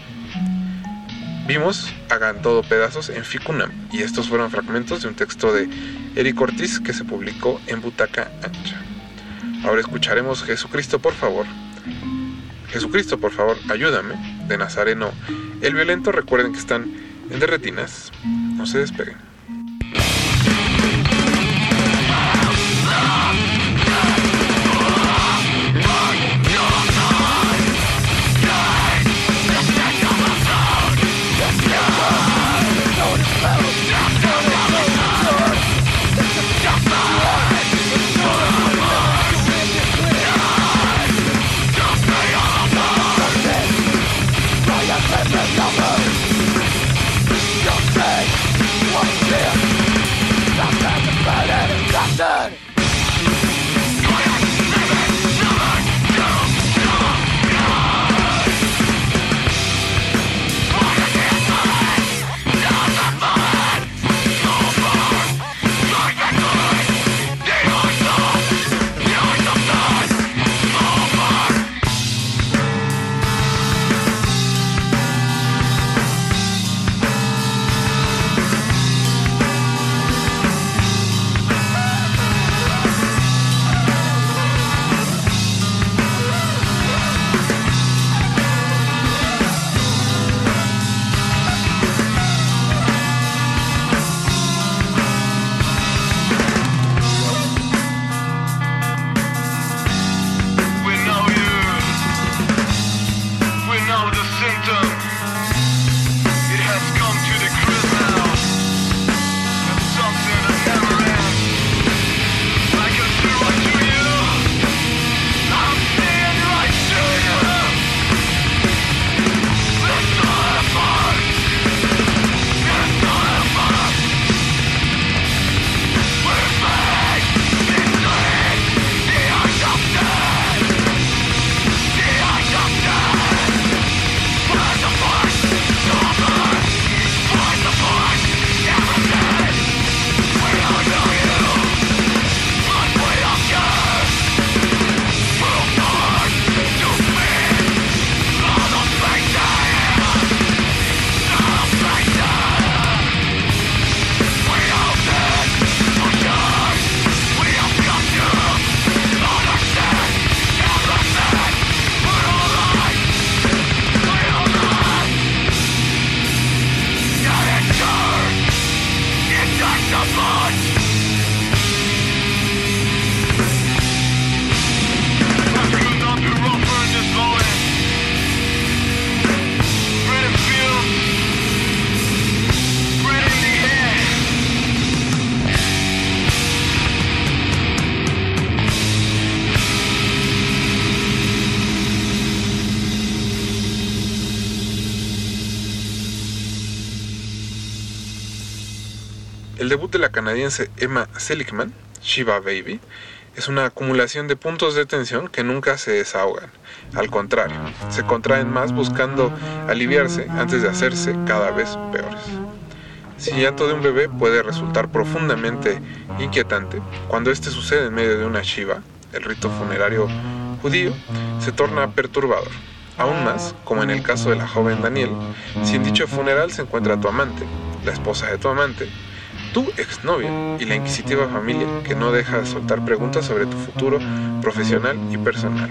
Vimos Hagan todo pedazos en Ficunam, y estos fueron fragmentos de un texto de Eric Ortiz que se publicó en Butaca Ancha. Ahora escucharemos Jesucristo, por favor. Jesucristo, por favor, ayúdame, de Nazareno. El violento, recuerden que están en derretinas. No se despeguen. Debut de la canadiense Emma Seligman, Shiva Baby, es una acumulación de puntos de tensión que nunca se desahogan. Al contrario, se contraen más buscando aliviarse antes de hacerse cada vez peores. Si el llanto de un bebé puede resultar profundamente inquietante, cuando este sucede en medio de una Shiva, el rito funerario judío se torna perturbador. Aún más, como en el caso de la joven Daniel, si en dicho funeral se encuentra tu amante, la esposa de tu amante, tu exnovia y la inquisitiva familia que no deja de soltar preguntas sobre tu futuro profesional y personal.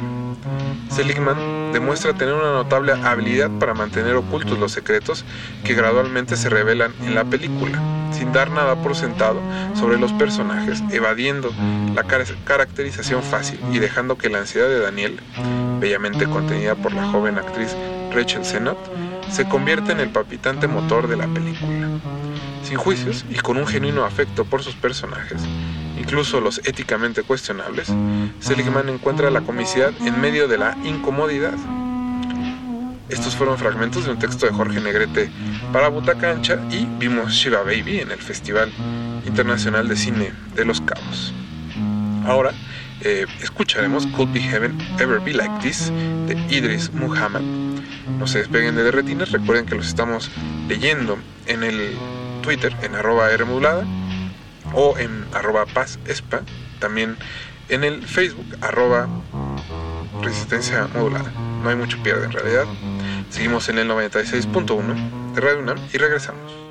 Seligman demuestra tener una notable habilidad para mantener ocultos los secretos que gradualmente se revelan en la película, sin dar nada por sentado sobre los personajes, evadiendo la car- caracterización fácil y dejando que la ansiedad de Daniel, bellamente contenida por la joven actriz Rachel Sennott, se convierta en el palpitante motor de la película. Sin juicios y con un genuino afecto por sus personajes, incluso los éticamente cuestionables, Seligman encuentra la comicidad en medio de la incomodidad. Estos fueron fragmentos de un texto de Jorge Negrete para Butaca Ancha y vimos Shiva Baby en el Festival Internacional de Cine de Los Cabos. Ahora eh, escucharemos Could Be Heaven Ever Be Like This de Idris Muhammad. No se despeguen de Derretinas, recuerden que los estamos leyendo en el Twitter en arroba Rmodulada o en arroba Paz Espa, también en el Facebook arroba Resistencia Modulada. No hay mucho pierde en realidad. Seguimos en el 96.1 de Radio y regresamos.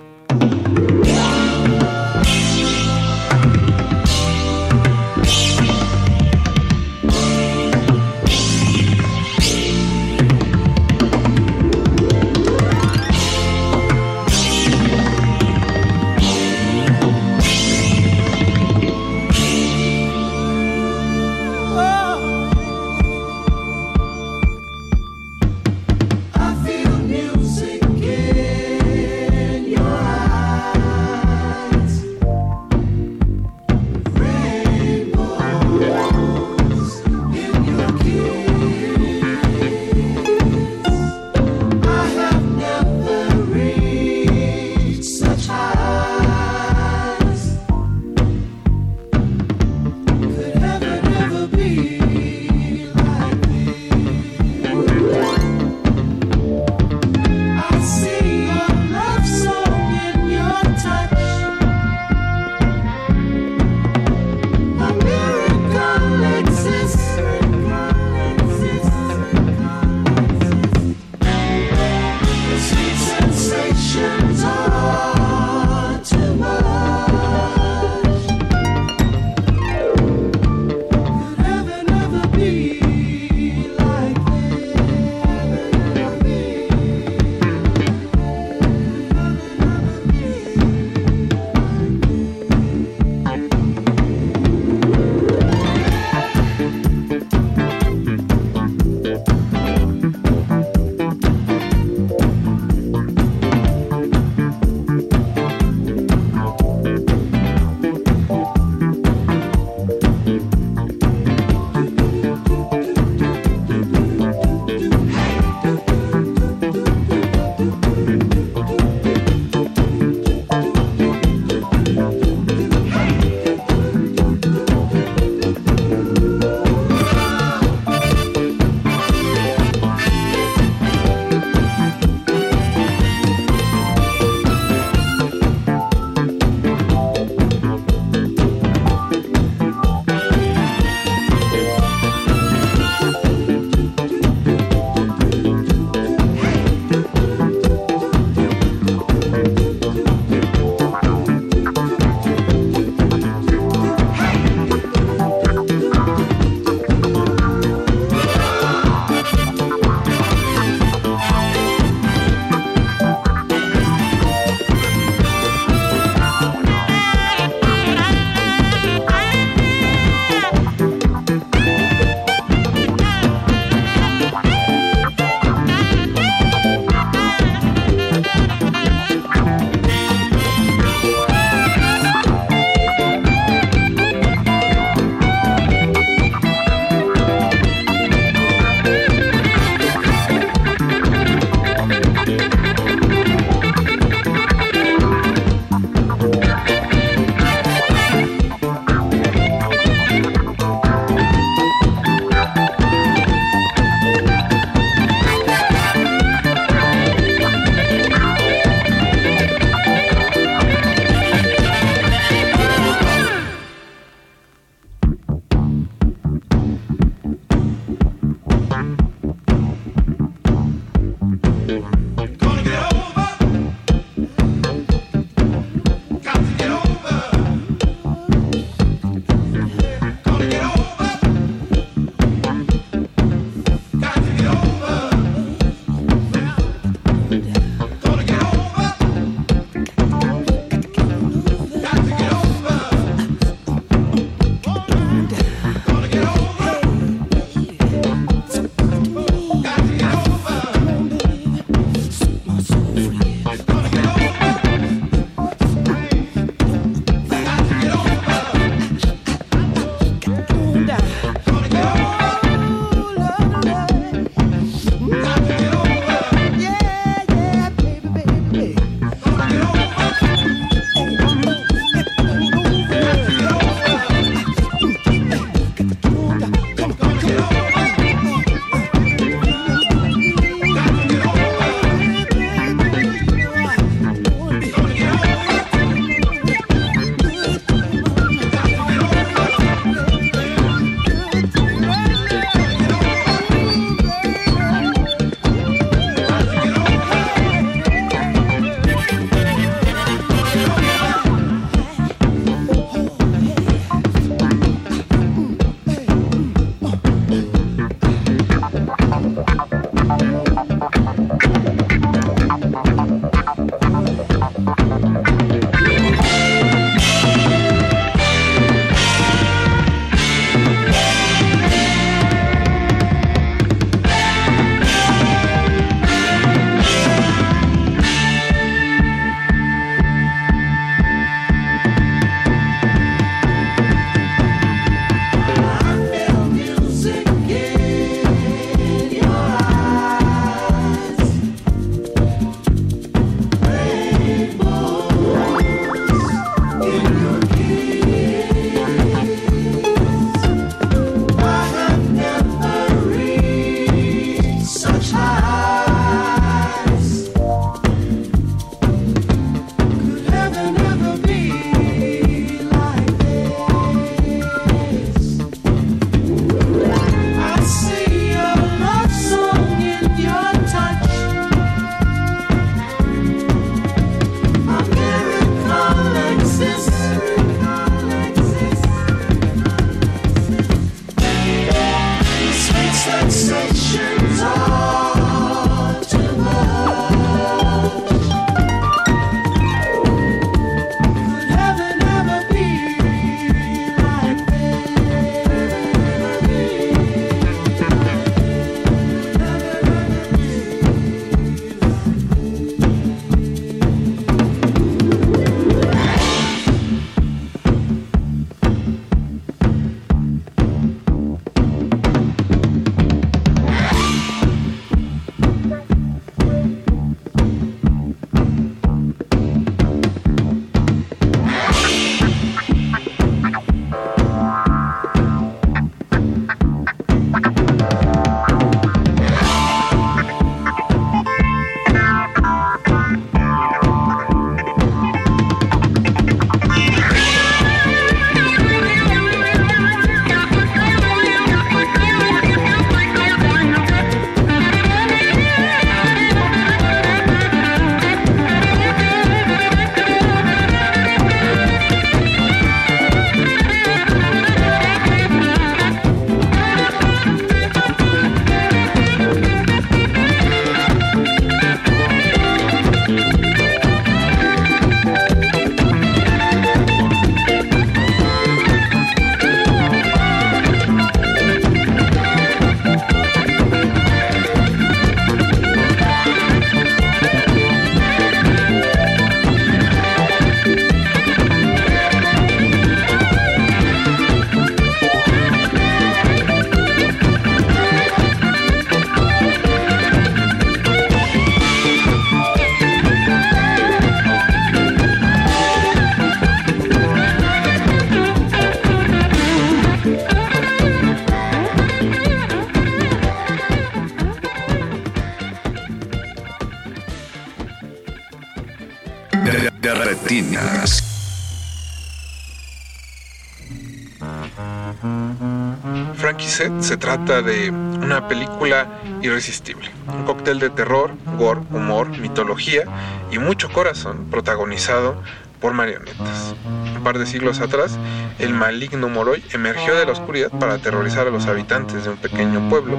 Trata de una película irresistible, un cóctel de terror, gore, humor, mitología y mucho corazón protagonizado por marionetas. Un par de siglos atrás, el maligno Moroi emergió de la oscuridad para aterrorizar a los habitantes de un pequeño pueblo.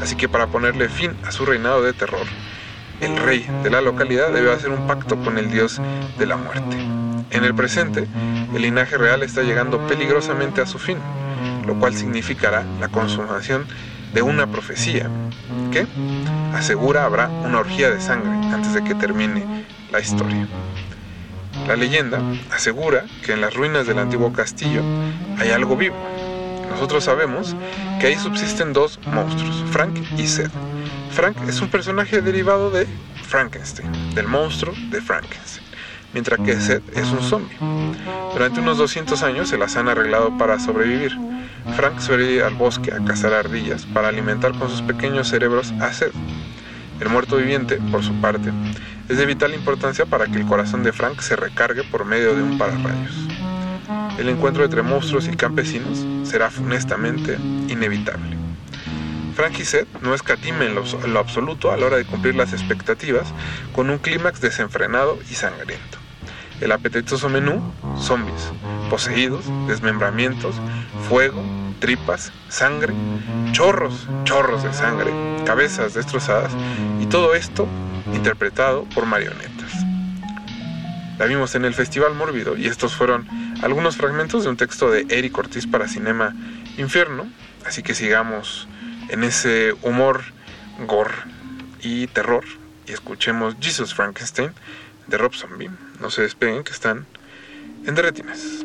Así que para ponerle fin a su reinado de terror, el rey de la localidad debe hacer un pacto con el dios de la muerte. En el presente, el linaje real está llegando peligrosamente a su fin, lo cual significará la consumación de una profecía que asegura habrá una orgía de sangre antes de que termine la historia. La leyenda asegura que en las ruinas del antiguo castillo hay algo vivo. Nosotros sabemos que ahí subsisten dos monstruos, Frank y Seth. Frank es un personaje derivado de Frankenstein, del monstruo de Frankenstein, mientras que Seth es un zombie. Durante unos 200 años se las han arreglado para sobrevivir. Frank suele ir al bosque a cazar ardillas para alimentar con sus pequeños cerebros a Seth. El muerto viviente, por su parte, es de vital importancia para que el corazón de Frank se recargue por medio de un pararrayos. El encuentro entre monstruos y campesinos será funestamente inevitable. Frank y Seth no lo, en lo absoluto a la hora de cumplir las expectativas con un clímax desenfrenado y sangriento. El apetitoso menú, zombies, poseídos, desmembramientos, fuego, tripas, sangre, chorros, chorros de sangre, cabezas destrozadas y todo esto interpretado por marionetas. La vimos en el Festival Mórbido y estos fueron algunos fragmentos de un texto de Eric Ortiz para Cinema Infierno, así que sigamos en ese humor, gore y terror y escuchemos Jesus Frankenstein de Rob Zombie. No se despeguen que están en Derretinas.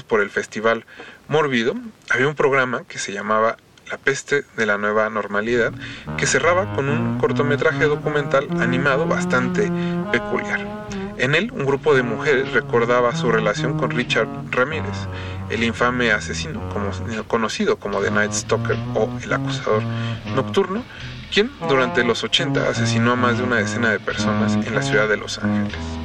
por el Festival Mórbido, había un programa que se llamaba La peste de la nueva normalidad, que cerraba con un cortometraje documental animado bastante peculiar. En él, un grupo de mujeres recordaba su relación con Richard Ramírez, el infame asesino, conocido como The Night Stalker o el acosador nocturno, quien durante los 80 asesinó a más de una decena de personas en la ciudad de Los Ángeles.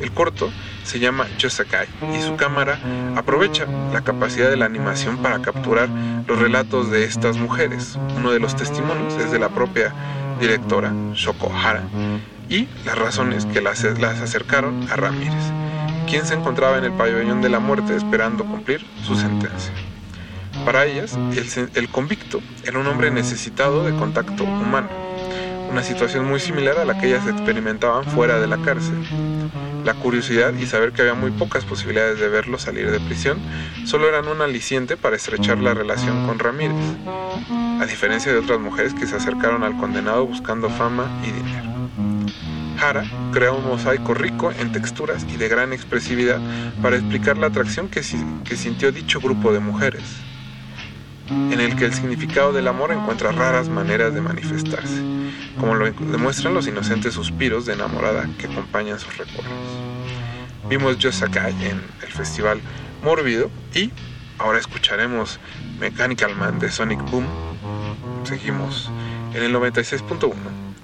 El corto se llama Yosakai y su cámara aprovecha la capacidad de la animación para capturar los relatos de estas mujeres. Uno de los testimonios es de la propia directora Shoko Hara y las razones que las, las acercaron a Ramírez, quien se encontraba en el pabellón de la muerte esperando cumplir su sentencia. Para ellas, el, el convicto era un hombre necesitado de contacto humano, una situación muy similar a la que ellas experimentaban fuera de la cárcel. La curiosidad y saber que había muy pocas posibilidades de verlo salir de prisión solo eran un aliciente para estrechar la relación con Ramírez, a diferencia de otras mujeres que se acercaron al condenado buscando fama y dinero. Hara crea un mosaico rico en texturas y de gran expresividad para explicar la atracción que sintió dicho grupo de mujeres, en el que el significado del amor encuentra raras maneras de manifestarse, como lo demuestran los inocentes suspiros de enamorada que acompañan sus recuerdos. Vimos Yo Sakai en el festival Mórbido y ahora escucharemos Mechanical Man de Sonic Boom. Seguimos en el 96.1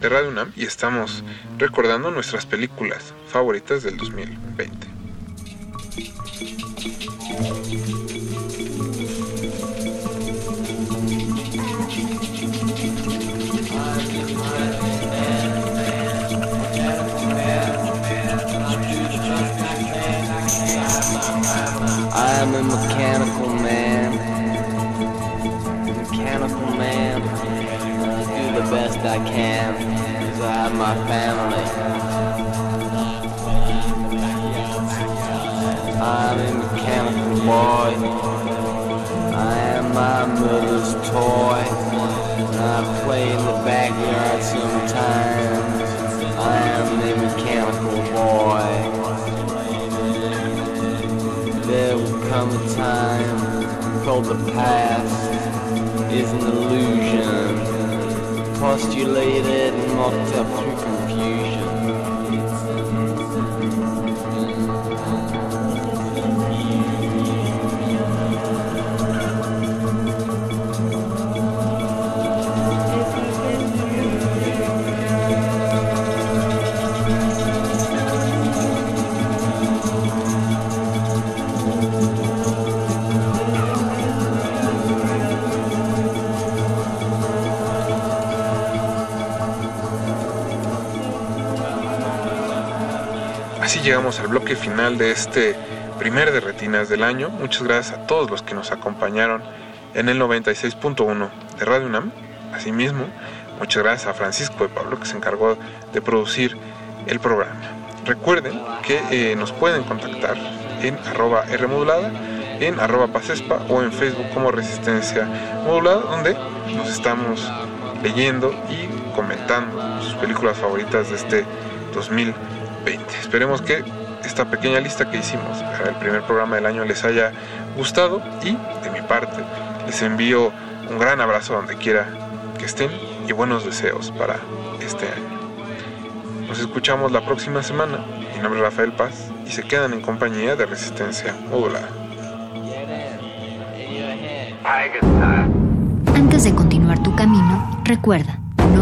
de Radio UNAM y estamos recordando nuestras películas favoritas del 2020. I'm a mechanical man. Mechanical man. I do the best I can. Cause I have my family. I'm a mechanical boy. I am my mother's toy. I play in the backyard sometimes. I am a mechanical boy. There will come a time called the past is an illusion, postulated and mocked up through llegamos al bloque final de este primer de Retinas del año. Muchas gracias a todos los que nos acompañaron en el 96.1 de Radio UNAM. Asimismo, muchas gracias a Francisco de Pablo que se encargó de producir el programa. Recuerden que eh, nos pueden contactar en arroba Rmodulada, en arroba Pasespa o en Facebook como Resistencia Modulada, donde nos estamos leyendo y comentando sus películas favoritas de este 2020. Esperemos que esta pequeña lista que hicimos para el primer programa del año les haya gustado y de mi parte les envío un gran abrazo donde quiera que estén y buenos deseos para este año. Nos escuchamos la próxima semana. Mi nombre es Rafael Paz y se quedan en compañía de Resistencia Modulada. Antes de continuar tu camino, recuerda,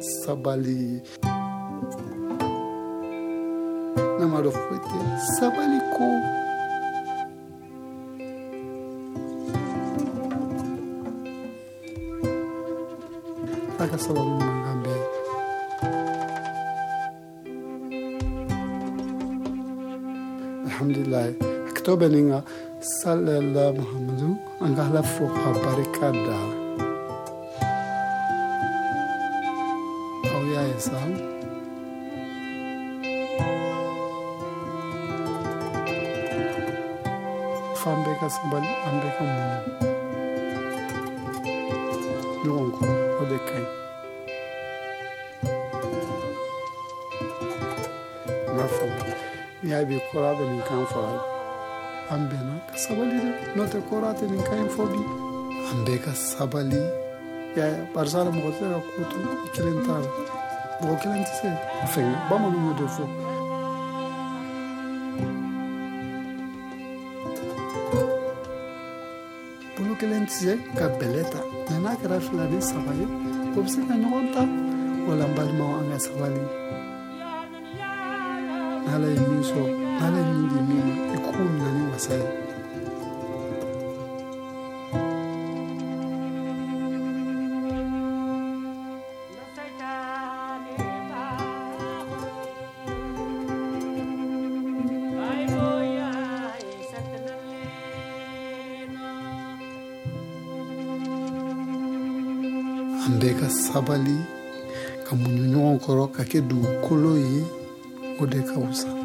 sabali na maarufu ite sabaliko taka sabali mangambe alhamdulillah akitobe ninga salela muhammadu angahla fuqa barikada bɛ nin kan fɔ a ye an bɛnna ka sabali dɛ n'o tɛ kɔrɔ a tɛ nin kan in fɔ bi an bɛɛ ka sabali y'a ye barisa la mɔgɔ tɛ se? Ka ko to i kelen t'a la mɔgɔ kelen tɛ se ka fɛngɛ bamananw y'o de fɔ bolo kelen tɛ se ka bɛlɛ ta mɛ n'a kɛra fila ni saba ye o bɛ se ka ɲɔgɔn ta wala n balimaw an ka sabali n'ala ye min sɔrɔ ale 何年にで見る行くになりません。an bɛɛ ka sabali ka muɲu ɲɔgɔn kɔrɔ ka kɛ dugukolo ye o de ka wusa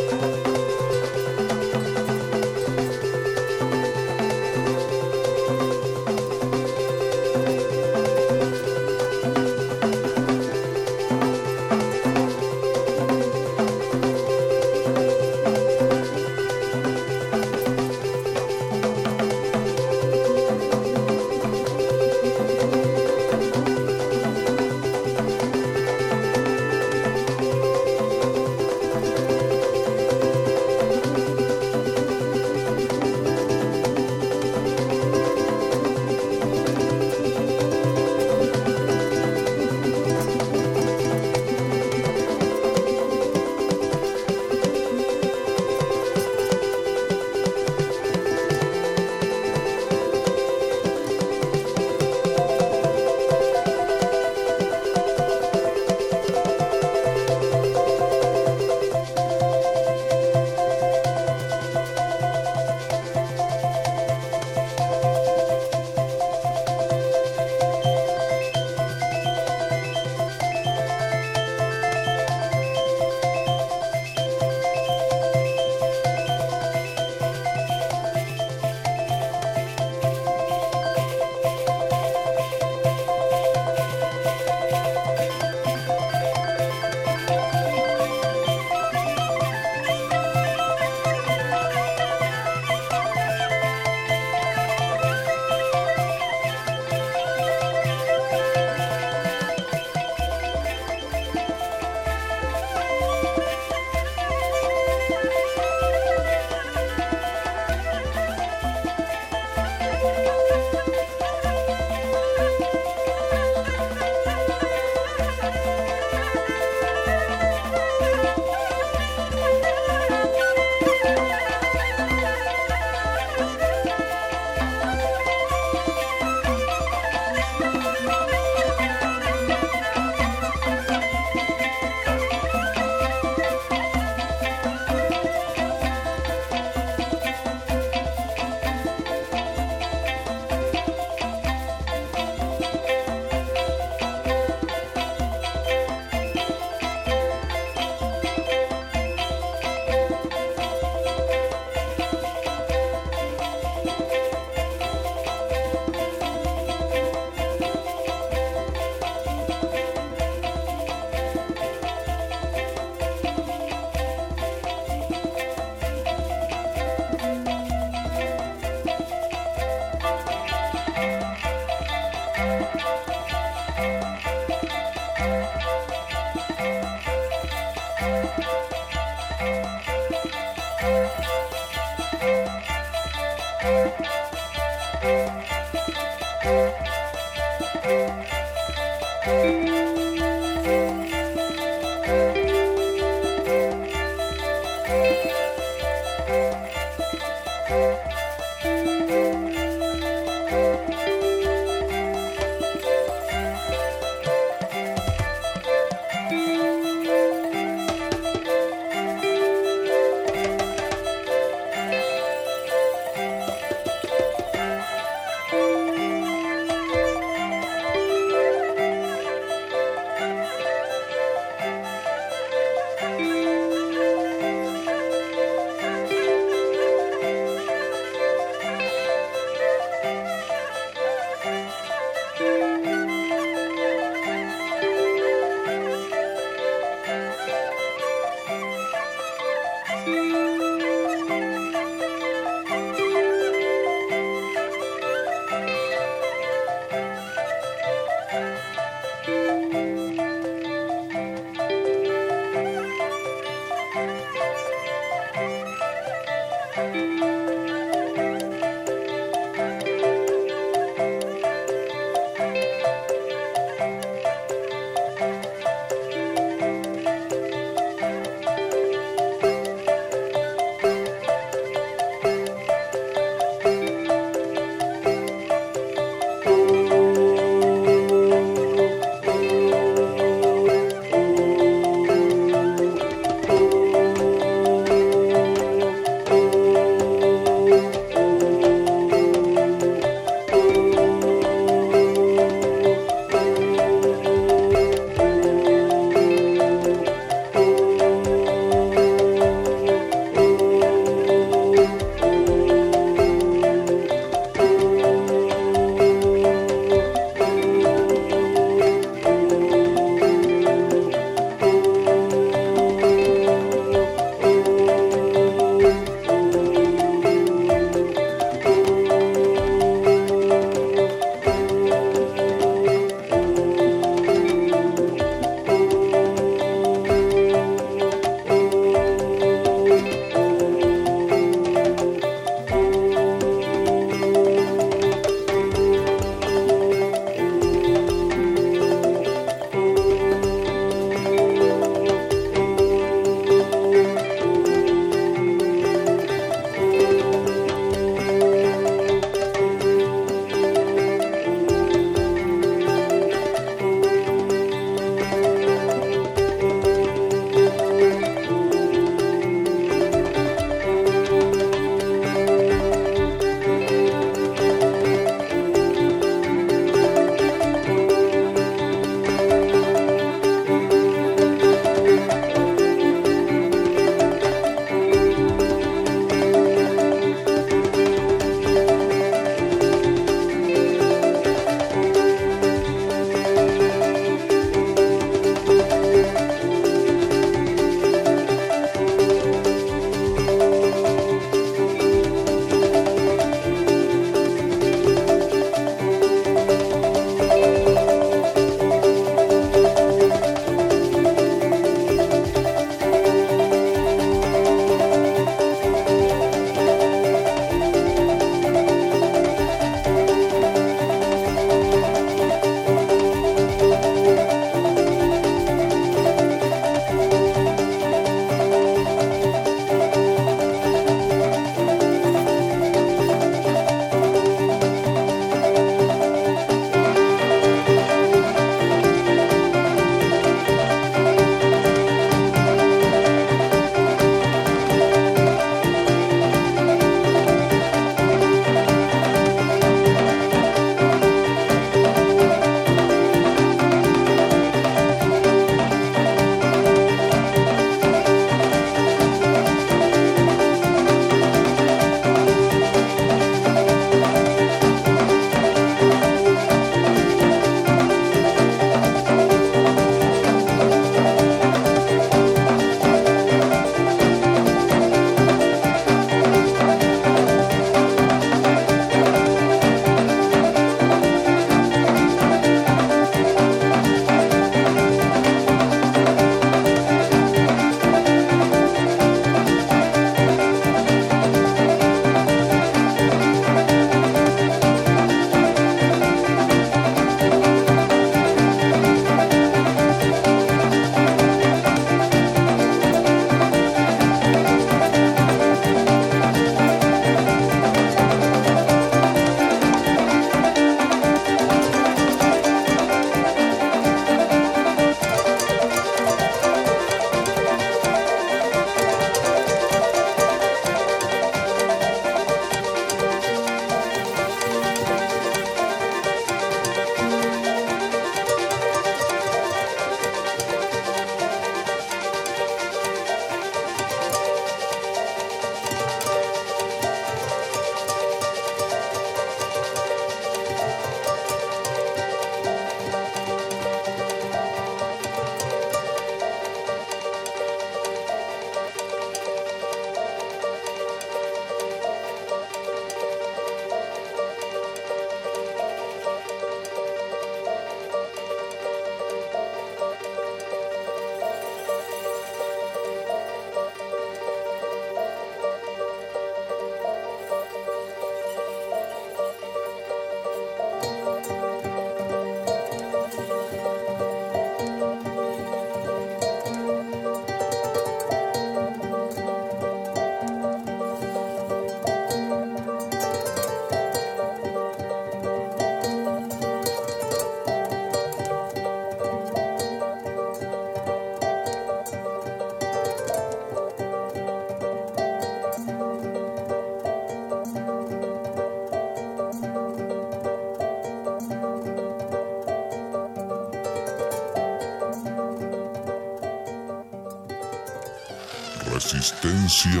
Resistencia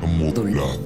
modulada.